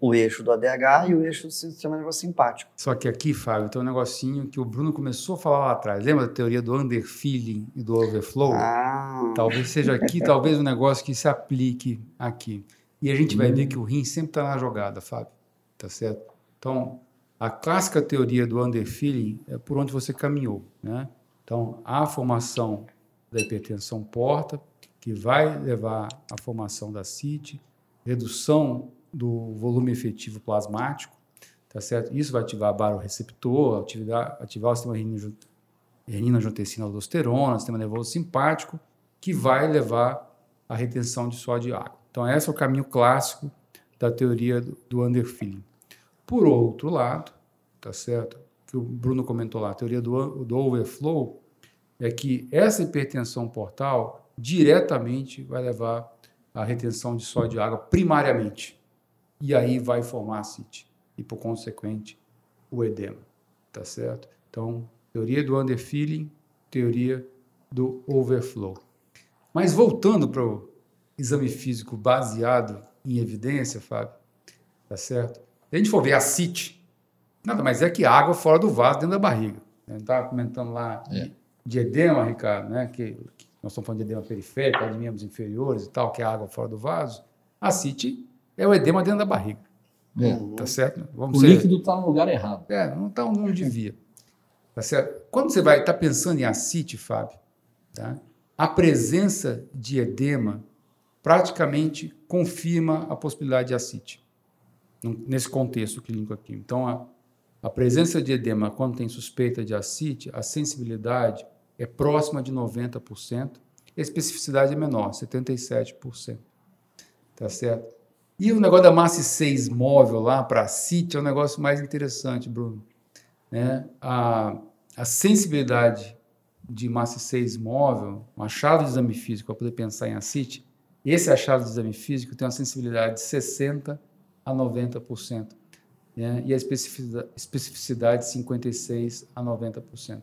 o eixo do ADH e o eixo do sistema nervoso simpático. Só que aqui, Fábio, tem um negocinho que o Bruno começou a falar lá atrás. Lembra da teoria do underfeeling e do overflow? Ah, Talvez seja aqui, talvez um negócio que se aplique aqui. E a gente vai ver que o rim sempre está na jogada, Fábio. Tá certo? Então, a clássica teoria do underfeeling é por onde você caminhou, né? Então, a formação da hipertensão porta, que vai levar à formação da CIT, redução do volume efetivo plasmático, tá certo? Isso vai ativar baroreceptor, ativar, ativar o sistema renina- renina-angiotensina aldosterona, sistema nervoso simpático, que vai levar à retenção de sódio e água. Então, esse é o caminho clássico da teoria do, underfeeling. Por outro lado, tá certo? Que o Bruno comentou lá, a teoria do, do overflow é que essa hipertensão portal diretamente vai levar à retenção de sódio e água primariamente. E aí vai formar a CIT e, por consequente, o edema, tá certo? Então, teoria do underfeeling, teoria do overflow. Mas voltando para o exame físico baseado em evidência, Fábio, tá certo? Se a gente for ver a CIT, nada mais é que água fora do vaso dentro da barriga. A gente estava comentando lá É. de edema, Ricardo, né? Que, que nós estamos falando de edema periférico, de membros inferiores e tal, que é água fora do vaso. A CIT é o edema dentro da barriga, É. tá certo? Vamos O ser- líquido está no lugar errado. é, não está onde devia. Tá certo? Quando você vai estar pensando em ascite, Fábio, tá? a presença de edema praticamente confirma a possibilidade de ascite, nesse contexto clínico aqui. Então, a, a presença de edema, quando tem suspeita de ascite, a sensibilidade é próxima de 90%, a especificidade é menor, 77%. Tá certo? E o negócio da massa 6 móvel lá para ascite é um negócio mais interessante, Bruno né, a, a sensibilidade de massa 6 móvel, um achado de exame físico para poder pensar em ascite, esse achado de exame físico tem uma sensibilidade de 60% a 90%, né, e a especificidade, especificidade de 56% a 90%. O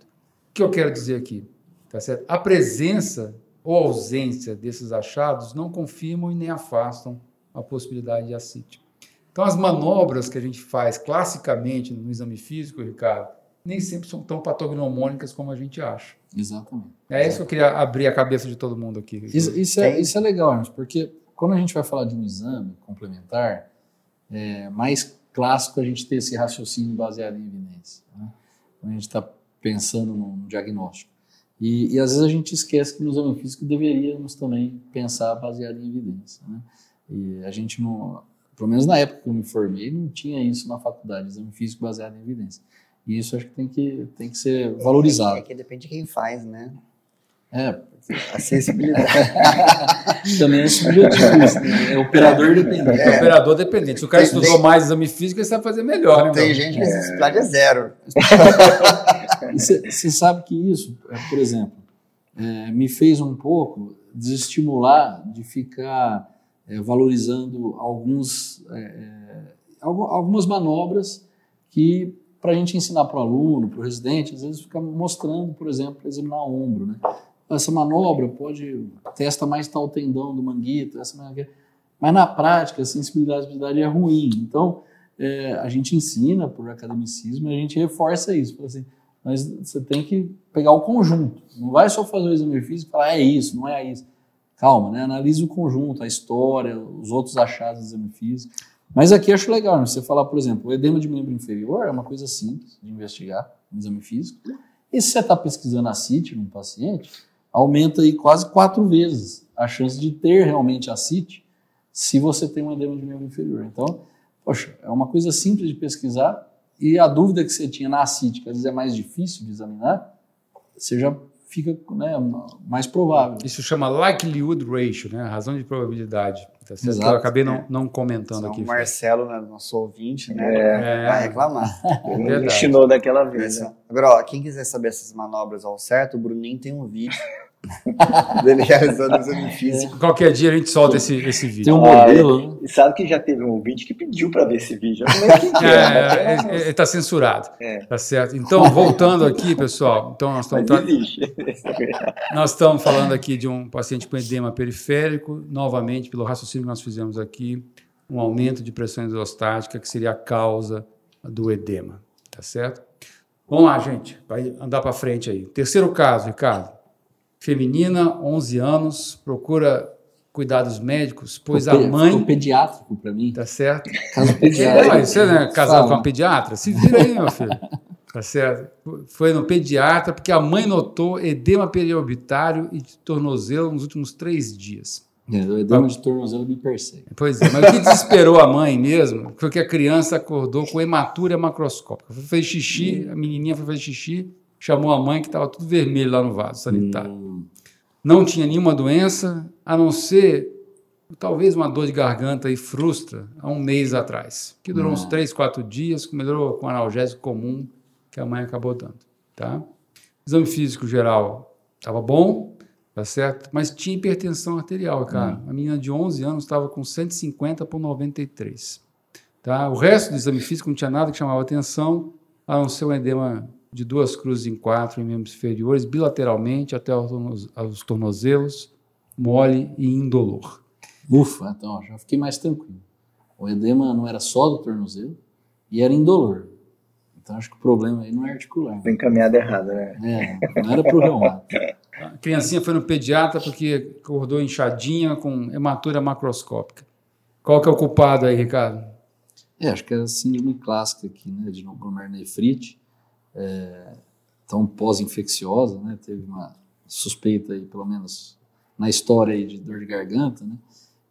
que eu quero dizer aqui? Tá certo? A presença ou ausência desses achados não confirmam e nem afastam a possibilidade de ascite. Então, as manobras que a gente faz classicamente no exame físico, Ricardo, nem sempre são tão patognomônicas como a gente acha. Exatamente. É isso que eu queria abrir a cabeça de todo mundo aqui. Isso, isso é, isso é legal, Hermes, porque quando a gente vai falar de um exame complementar, é mais clássico a gente ter esse raciocínio baseado em evidência. Né? Quando a gente está pensando no, no diagnóstico. E, e às vezes a gente esquece que no exame físico deveríamos também pensar baseado em evidência. Né? E a gente não, pelo menos na época que eu me formei, não tinha isso na faculdade, exame físico baseado em evidência. E isso acho que tem que, tem que ser valorizado. É que depende de quem faz, né? É, A sensibilidade. também é subjetivo né? é operador dependente. É operador dependente. Se o cara Tem- estudou tem- mais exame físico, ele sabe fazer melhor, né? Tem meu? gente que a sensibilidade é zero. Você sabe que isso, é, por exemplo, é, me fez um pouco desestimular de ficar é, valorizando alguns, é, é, algu- algumas manobras que, para a gente ensinar para o aluno, para o residente, às vezes fica mostrando, por exemplo, examinar ombro. Né? Essa manobra pode, testa mais tal tendão do manguito, essa mas na prática a sensibilidade, é ruim. Então, é, a gente ensina por academicismo a gente reforça isso. Assim, mas você tem que pegar o conjunto. Não vai só fazer o exame físico e falar, é isso, não é isso. Calma, né? Analise o conjunto, a história, os outros achados do exame físico. Mas aqui acho legal, né? você falar, por exemplo, o edema de membro inferior é uma coisa simples de investigar no exame físico. E se você está pesquisando a CIT num paciente, aumenta aí quase quatro vezes a chance de ter realmente a CIT se você tem um edema de membro inferior. Então, poxa, é uma coisa simples de pesquisar e a dúvida que você tinha na CIT, que às vezes é mais difícil de examinar, você já fica né, mais provável. Isso chama likelihood ratio, né? A razão de probabilidade. Tá certo? Exato. Eu acabei não, não comentando Então, aqui. o Marcelo, né, nosso ouvinte, né? É. Vai reclamar. Ele ensinou daquela vez, né? Agora, ó, quem quiser saber essas manobras ao certo, o Bruninho tem um vídeo dele realizando o exame físico. Qualquer dia a gente solta esse, esse Tem vídeo. um modelo, né? E sabe que já teve um ouvinte que pediu pra ver esse vídeo. Que é, É, mas, ele está censurado. É. Tá certo. Então, voltando aqui, pessoal. Então, nós estamos, tra- nós estamos falando aqui de um paciente com edema periférico. Novamente, pelo raciocínio que nós fizemos aqui, um aumento de pressão hidrostática, que seria a causa do edema. Tá certo? Vamos lá, gente. Vai andar para frente aí. Terceiro caso, Ricardo. Feminina, 11 anos, procura cuidados médicos, pois a mãe. ficou pediátrico para mim. Tá certo? Caso É, pediátrico. mas você né, casado Fala. com uma pediatra? Se vira aí, meu filho. Tá certo? Foi no pediatra porque a mãe notou edema periorbitário e de tornozelo nos últimos três dias. É, o edema de tornozelo me persegue. Pois é, mas o que desesperou a mãe mesmo foi que a criança acordou com hematúria macroscópica. Foi fazer xixi, a menininha foi fazer xixi, chamou a mãe que estava tudo vermelho lá no vaso sanitário. Hum, Não tinha nenhuma doença, a não ser talvez uma dor de garganta e frustra há um mês atrás, que durou uns Ah. três, quatro dias, que melhorou com analgésico comum que a mãe acabou dando, tá? Exame físico geral estava bom, tá certo? Mas tinha hipertensão arterial, cara. A menina de 11 anos estava com 150 por 93, tá? O resto do exame físico não tinha nada que chamava atenção, a não ser um edema de duas cruzes em quatro em membros inferiores, bilateralmente até aos tornoz- aos tornozelos, mole e indolor. Ufa, então já fiquei mais tranquilo. O edema não era só do tornozelo e era indolor. Então acho que o problema aí não é articular. Foi encaminhada errada, né? É, não era pro reumato. A criancinha foi no pediatra porque acordou inchadinha com hematura macroscópica. Qual que é o culpado aí, Ricardo? É, acho que era a síndrome clássica aqui, né, de glomerulonefrite, é, tão pós-infecciosa, né, teve uma suspeita aí, pelo menos na história aí de dor de garganta, né,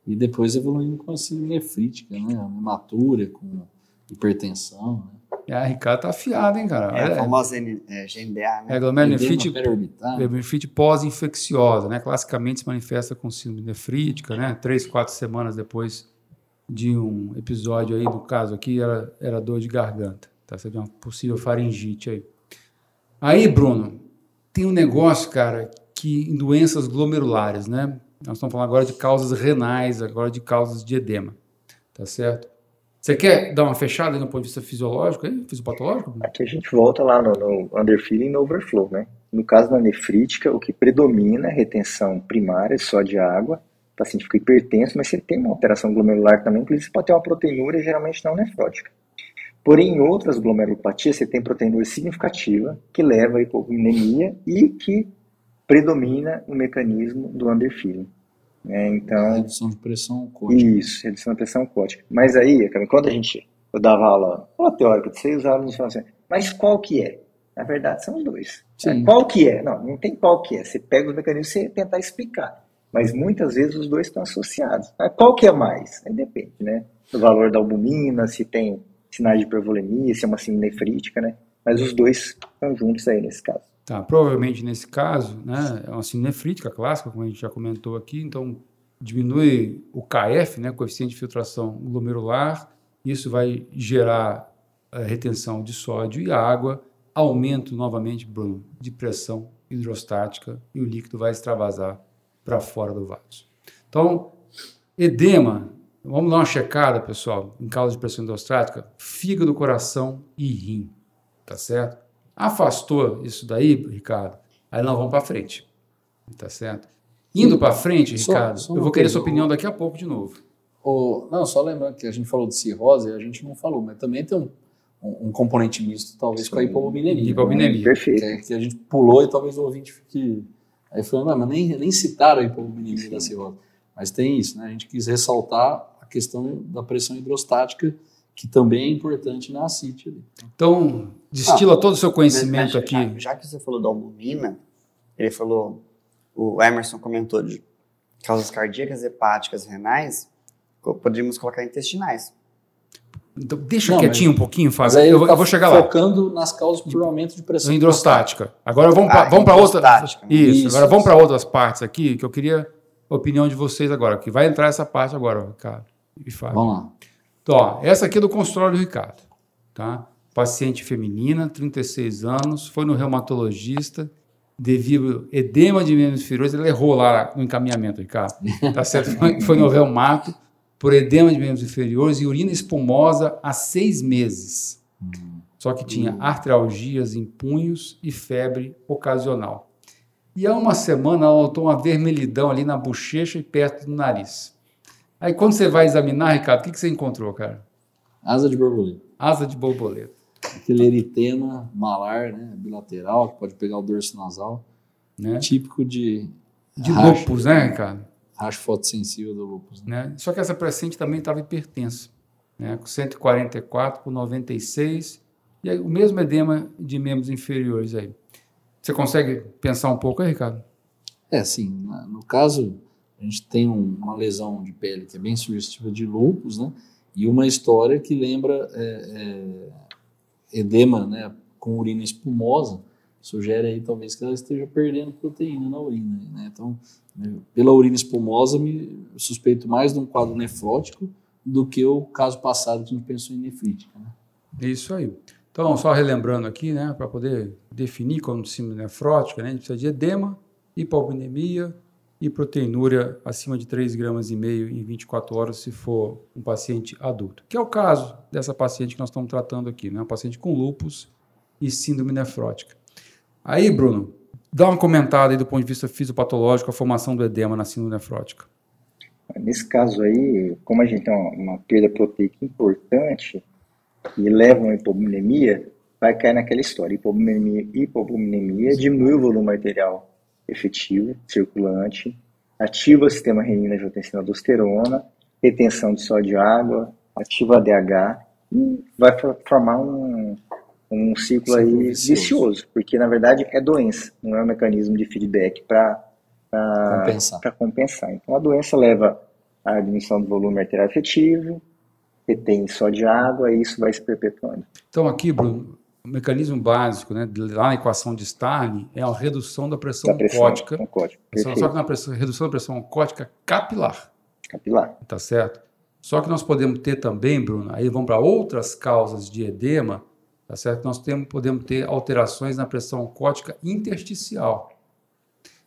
e depois evoluindo com a síndrome nefrítica, né, uma hematura com hipertensão, né. É, a Ricardo tá afiado, hein, cara? É a famosa é, GMDA, né? é glomerulonefrite glomerulonefrite pós-infecciosa, né? Classicamente se manifesta com síndrome nefrítica, né? Três, quatro semanas depois de um episódio aí, do caso aqui, era, era dor de garganta, tá? Seria uma possível faringite aí. Aí, Bruno, tem um negócio, cara, que em doenças glomerulares, né? Nós estamos falando agora de causas renais, agora de causas de edema, tá certo? Você quer dar uma fechada no ponto de vista fisiológico, aí, fisiopatológico? Aqui a gente volta lá no, no underfilling e no overflow, né? No caso da nefrítica, o que predomina é retenção primária só de água, o paciente fica hipertenso, mas se ele tem uma alteração glomerular também, inclusive você pode ter uma proteinúria geralmente não nefrótica. Porém, em outras glomerulopatias, você tem proteinúria significativa, que leva a hipovolemia e que predomina o mecanismo do underfilling. né? então, redução de pressão cótica. isso, redução da pressão cótica. Mas aí, quando a gente, eu dava aula, aula teórica, você os alunos falavam assim, mas qual que é? Na verdade, são dois. Qual que é? Não, não tem qual que é. Você pega os mecanismos e tentar explicar. Mas muitas vezes os dois estão associados. Qual que é mais? Aí depende, né? Do valor da albumina, se tem sinais de hipervolemia, se é uma síndrome nefrítica, né? Mas os dois estão juntos aí nesse caso. Tá, provavelmente nesse caso, né, é uma síndrome nefrítica clássica, como a gente já comentou aqui, então diminui o KF, né, coeficiente de filtração glomerular, isso vai gerar eh, retenção de sódio e água, aumento novamente, Bruno, de pressão hidrostática e o líquido vai extravasar para fora do vaso. Então, edema, vamos dar uma checada, pessoal, em causa de pressão hidrostática, fígado, coração e rim, tá certo? Afastou isso daí, Ricardo, aí nós vamos para frente, tá certo? Indo para frente, Só- Ricardo, só eu uma vou querer sua opinião daqui a pouco de novo. O- não, só lembrando que a gente falou de cirrose, a gente não falou, mas também tem um, um- um componente misto, talvez com a hipominemia. Hipominemia. né? Perfeito. Que, que a gente pulou e talvez o ouvinte fique aí falando, "Ah, mas nem, nem citaram a hipominemia da cirrose. Mas tem isso, né? A gente quis ressaltar questão da pressão hidrostática, que também é importante na CIT. Então, destila todo o seu conhecimento Mas, aqui. Já, já que você falou da albumina, ele falou, o Emerson comentou de causas cardíacas, hepáticas, renais, poderíamos colocar intestinais. Então, deixa Não, quietinho um pouquinho, Mas Fábio. Eu, vou- eu vou chegar lá. Focando nas causas por aumento de pressão Hidrostática. Agora vamos para Ah, vamos para outra. Isso, Isso, agora vamos para outras partes aqui que eu queria a opinião de vocês agora, que vai entrar essa parte agora, Ricardo e Fábio. Vamos lá. Então, ó, essa aqui é do consultório do Ricardo, tá? Paciente feminina, 36 anos, foi no reumatologista devido edema de membros inferiores, ele errou lá no encaminhamento, Ricardo. Tá certo? Foi, foi no reumato por edema de membros inferiores e urina espumosa há seis meses. Só que tinha artralgias em punhos e febre ocasional. E há uma semana ela notou uma vermelhidão ali na bochecha e perto do nariz. Aí quando você vai examinar, Ricardo, o que, que você encontrou, cara? Asa de borboleta. Asa de borboleta. Aquele eritema malar, né, bilateral, que pode pegar o dorso nasal, Né? típico de, De racho, lúpus, né, Ricardo? racho fotossensível do lúpus. Né? Né? Só que essa paciente também estava hipertensa, né? com 144 por 96, e aí o mesmo edema de membros inferiores aí. Você consegue pensar um pouco aí, Ricardo? É, na- no caso, a gente tem um- uma lesão de pele que é bem sugestiva de lúpus, né, e uma história que lembra é, é, edema, né, com urina espumosa, sugere aí talvez que ela esteja perdendo proteína na urina, né, então, né, pela urina espumosa, me suspeito mais de um quadro nefrótico do que o caso passado que a gente pensou em nefrítica, né. Isso aí. Então, só relembrando aqui, né, para poder definir como síndrome nefrótica, né, a gente precisa de edema, hipovolemia e proteinúria acima de 3 gramas e meio em 24 horas se for um paciente adulto, que é o caso dessa paciente que nós estamos tratando aqui, né, uma paciente com lúpus e síndrome nefrótica. Aí, Bruno, dá uma comentada aí do ponto de vista fisiopatológico a formação do edema na síndrome nefrótica. Nesse caso aí, como a gente tem uma, perda proteica importante e leva uma hipovolemia, vai cair naquela história. Hipovolemia, hipovolemia diminui o volume arterial efetivo, circulante, ativa o sistema renina, angiotensina, aldosterona, retenção de sódio e água, ativa a DH e vai formar um, um ciclo, ciclo aí vicioso. vicioso. porque na verdade é doença, não é um mecanismo de feedback para compensar. compensar. Então a doença leva à diminuição do volume arterial efetivo, retém só de água e isso vai se perpetuando. Então aqui, Bruno, o mecanismo básico, né, lá na equação de Starling, é a redução da pressão, da pressão oncótica. oncótica. Só que na pressão, redução da pressão oncótica capilar. Capilar. Tá certo? Só que nós podemos ter também, Bruno, aí vamos para outras causas de edema, tá certo? Nós temos, podemos ter alterações na pressão oncótica intersticial.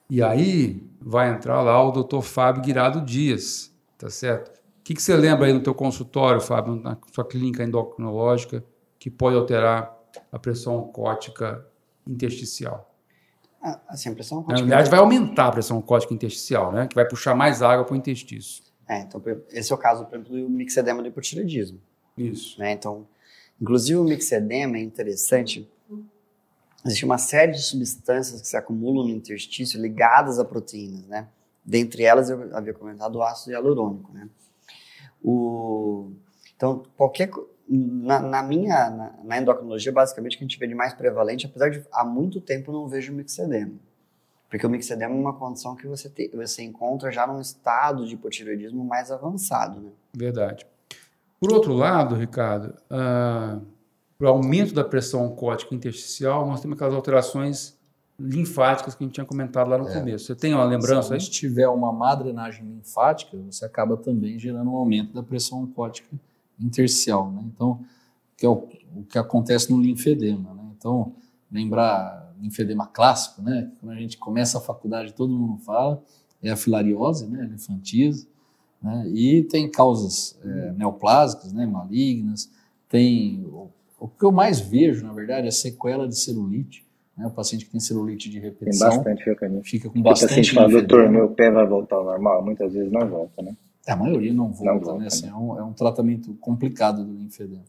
E aí vai entrar lá o doutor Fábio Guirado Dias, tá certo? O que, que você lembra aí no teu consultório, Fábio, na sua clínica endocrinológica, que pode alterar a pressão oncótica intersticial. Ah, assim, a pressão oncótica... Na verdade, vai aumentar a pressão oncótica intersticial, né? Que vai puxar mais água para o intestino. É, então, esse é o caso, por exemplo, do mixedema do hipotireoidismo. Isso. Né? Então, inclusive o mixedema é interessante. Existe uma série de substâncias que se acumulam no interstício ligadas a proteínas, né? Dentre elas, eu havia comentado o ácido hialurônico, né? O... Então, qualquer na, na minha na, na, endocrinologia, basicamente, o que a gente vê de mais prevalente, apesar de há muito tempo não vejo mixedema. Porque o mixedema é uma condição que você, te, você encontra já num estado de hipotireoidismo mais avançado. Né? Verdade. Por outro lado, Ricardo, uh, para o aumento da pressão oncótica intersticial, nós temos aquelas alterações linfáticas que a gente tinha comentado lá no é. começo. Você tem uma lembrança aí? Se tiver uma má drenagem linfática, você acaba também gerando um aumento da pressão oncótica intersticial, né? Então, que é o, o, que acontece no linfedema, né? Então, lembrar linfedema clássico, né? Quando a gente começa a faculdade, todo mundo fala, é a filariose, né? Elefantíase, né? E tem causas é, neoplásicas, né? Malignas, tem... O, o que eu mais vejo, na verdade, é sequela de celulite, né? O paciente que tem celulite de repetição. Tem bastante, fica, fica com bastante. O paciente fala, doutor, meu pé vai voltar ao normal. Muitas vezes não volta, né? A maioria não volta, não volta né? Assim, é, um, é, um, tratamento complicado do linfedema.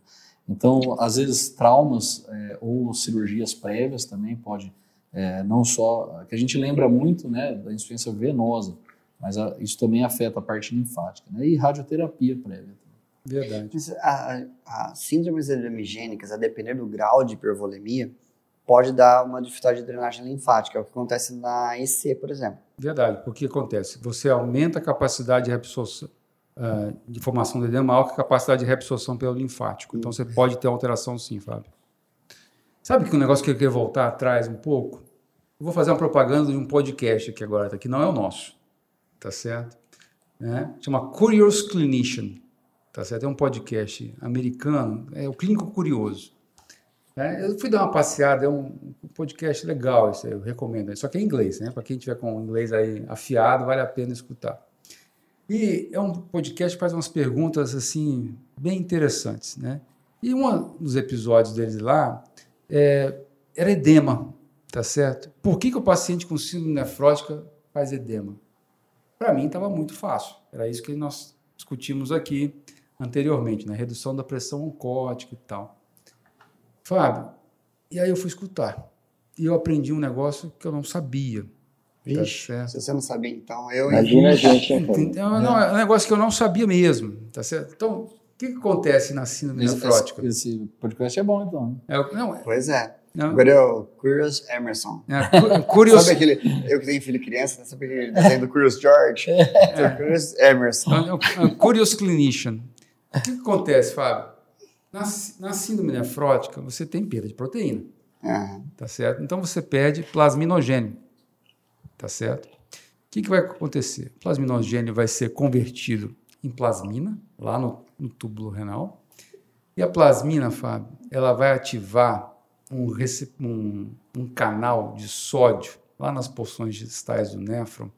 Então, às vezes, traumas é, ou cirurgias prévias também pode, é, não só, que a gente lembra muito, né, da insuficiência venosa, mas a, isso também afeta a parte linfática, né, e radioterapia prévia. Verdade. A, a, síndromes edemigênicas, a depender do grau de hipervolemia, pode dar uma dificuldade de drenagem linfática, é o que acontece na EC, por exemplo. Verdade, porque acontece? Você aumenta a capacidade de reabsorção uh, de formação do edema maior que a capacidade de reabsorção pelo linfático. Então você pode ter alteração sim, Fábio. Sabe que um negócio que eu queria voltar atrás um pouco? Eu vou fazer uma propaganda de um podcast aqui agora, que não é o nosso, tá certo? Né? Chama Curious Clinician, tá certo? É um podcast americano, é o Clínico Curioso. É, eu fui dar uma passeada, é um podcast legal, isso aí, eu recomendo. Só que é em inglês, né? Para quem tiver com inglês aí afiado, vale a pena escutar. E é um podcast que faz umas perguntas assim bem interessantes, né? E um dos episódios deles lá é, era edema, tá certo? Por que, que o paciente com síndrome nefrótica faz edema? Para mim estava muito fácil. Era isso que nós discutimos aqui anteriormente, né? Redução da pressão oncótica e tal. Fábio, e aí eu fui escutar. E eu aprendi um negócio que eu não sabia. Tá Vixe, tá se você não sabia, então eu... Imagina a gente. Então, não, é um negócio que eu não sabia mesmo, tá certo? Então, o que, que acontece na síndrome nefrótica? Esse, esse podcast é bom, então. É, não, pois é. Não. Agora é o Curious Emerson. É, Curious... sabe aquele, eu que tenho filho criança, sabe aquele desenho do Curious George? É. Curious Emerson. Então, é o Curious Clinician. O que, que acontece, Fábio? Na, na síndrome nefrótica, você tem perda de proteína. Uhum. Tá certo? Então você perde plasminogênio. Tá certo? O que, que vai acontecer? O plasminogênio vai ser convertido em plasmina, lá no, no túbulo renal. E a plasmina, Fábio, ela vai ativar um, um, um, canal de sódio lá nas porções distais do néfron,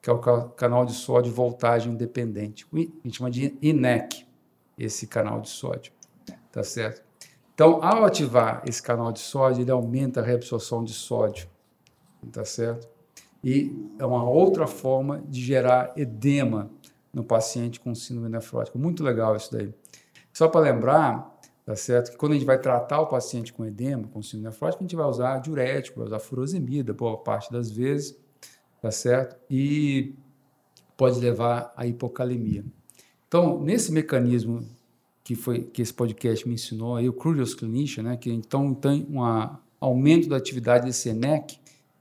que é o canal de sódio voltagem independente. A gente chama de INEC, esse canal de sódio tá certo? Então, ao ativar esse canal de sódio, ele aumenta a reabsorção de sódio, tá certo? E é uma outra forma de gerar edema no paciente com síndrome nefrótica. Muito legal isso daí. Só para lembrar, tá certo, que quando a gente vai tratar o paciente com edema, com síndrome nefrótica, a gente vai usar diurético, vai usar furosemida, boa parte das vezes, tá certo? E pode levar à hipocalemia. Então, nesse mecanismo que foi que esse podcast me ensinou, aí, o Curious Clinician, né, que então tem um aumento da atividade desse ENEC.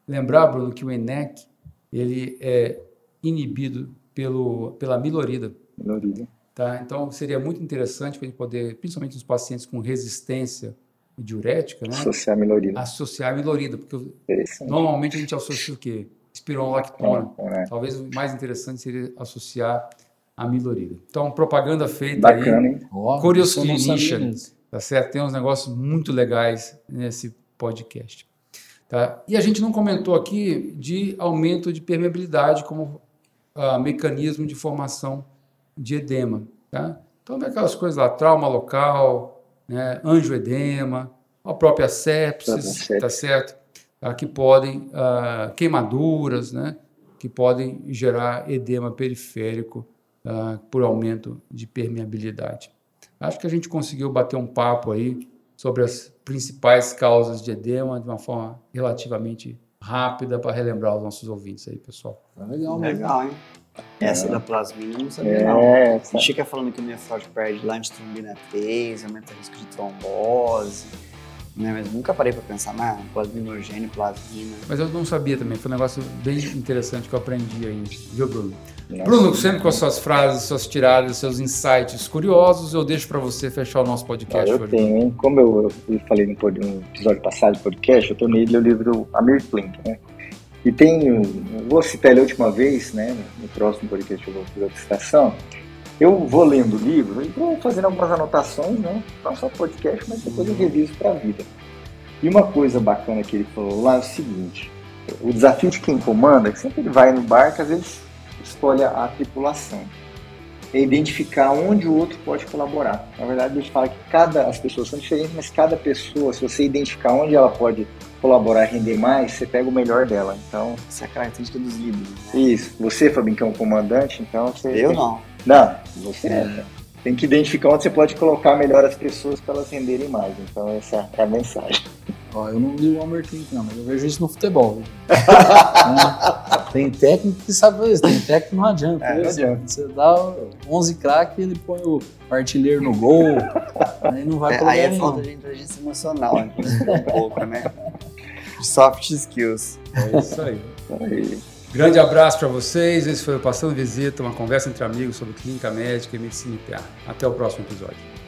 Lembrar, Bruno, que o ENEC ele é inibido pelo, pela milorida. Milorida. Tá? Então, seria muito interessante para a gente poder, principalmente nos pacientes com resistência diurética, né? Associar a milorida. Associar a milorida, porque normalmente a gente associa o quê? Espironolactona. É. Talvez o mais interessante seria associar a milorida. Então, propaganda feita Bacana, aí. Hein? Oh, Curious Clinician. Tá certo? Tem uns negócios muito legais nesse podcast. Tá? E a gente não comentou aqui de aumento de permeabilidade como uh, mecanismo de formação de edema. Tá? Então, vem aquelas coisas lá, trauma local, né, angioedema, a própria sepsis, tá certo? Tá? Que podem, uh, queimaduras, né? Que podem gerar edema periférico uh, por aumento de permeabilidade. Acho que a gente conseguiu bater um papo aí sobre as principais causas de edema de uma forma relativamente rápida para relembrar os nossos ouvintes aí, pessoal. Tá legal, legal, hein? Essa é. da plasmina eu não sabia, é, não. Essa. A gente fica falando que o nefrótico perde lá de trombina 3, aumenta o risco de trombose né? Mas nunca parei para pensar, na plasminogênio, plasmina. Mas eu não sabia também, foi um negócio bem interessante que eu aprendi aí, viu, Bruno? Nossa. Bruno, sempre com as suas frases, suas tiradas, seus insights curiosos, eu deixo para você fechar o nosso podcast. Ah, eu tenho, hein? Como eu, eu falei no, no, episódio passado do podcast, eu tornei ele o livro Amir Klink, né? E tem, vou citar ele a última vez, né? No próximo podcast eu vou fazer a citação eu vou lendo o livro e vou fazendo algumas anotações, né? Não só podcast, mas depois eu reviso para a vida. E uma coisa bacana que ele falou lá é o seguinte: o desafio de quem comanda, é que sempre ele vai no barco, às vezes escolhe a tripulação. É identificar onde o outro pode colaborar. Na verdade, ele fala que cada, as pessoas são diferentes, mas cada pessoa, se você identificar onde ela pode colaborar e render mais, você pega o melhor dela. Então, essa é a característica dos líderes. Né? Isso. Você, Fabinho, que é um comandante, então você. Eu não. Não, você é. tem que identificar onde você pode colocar melhor as pessoas para elas renderem mais. Então, essa é a mensagem. Ó, eu não li o Homer Klink, não, mas eu vejo isso no futebol. tem técnico que sabe isso, tem técnico que não adianta. É, não adianta. Você dá 11 craques, ele põe o artilheiro no gol, aí não vai é, Aí é falta de inteligência emocional, né? um pouco, né? Soft skills. É isso aí. aí. Grande abraço para vocês. Esse foi o Passando Visita, uma conversa entre amigos sobre clínica médica e medicina IPA. Até o próximo episódio.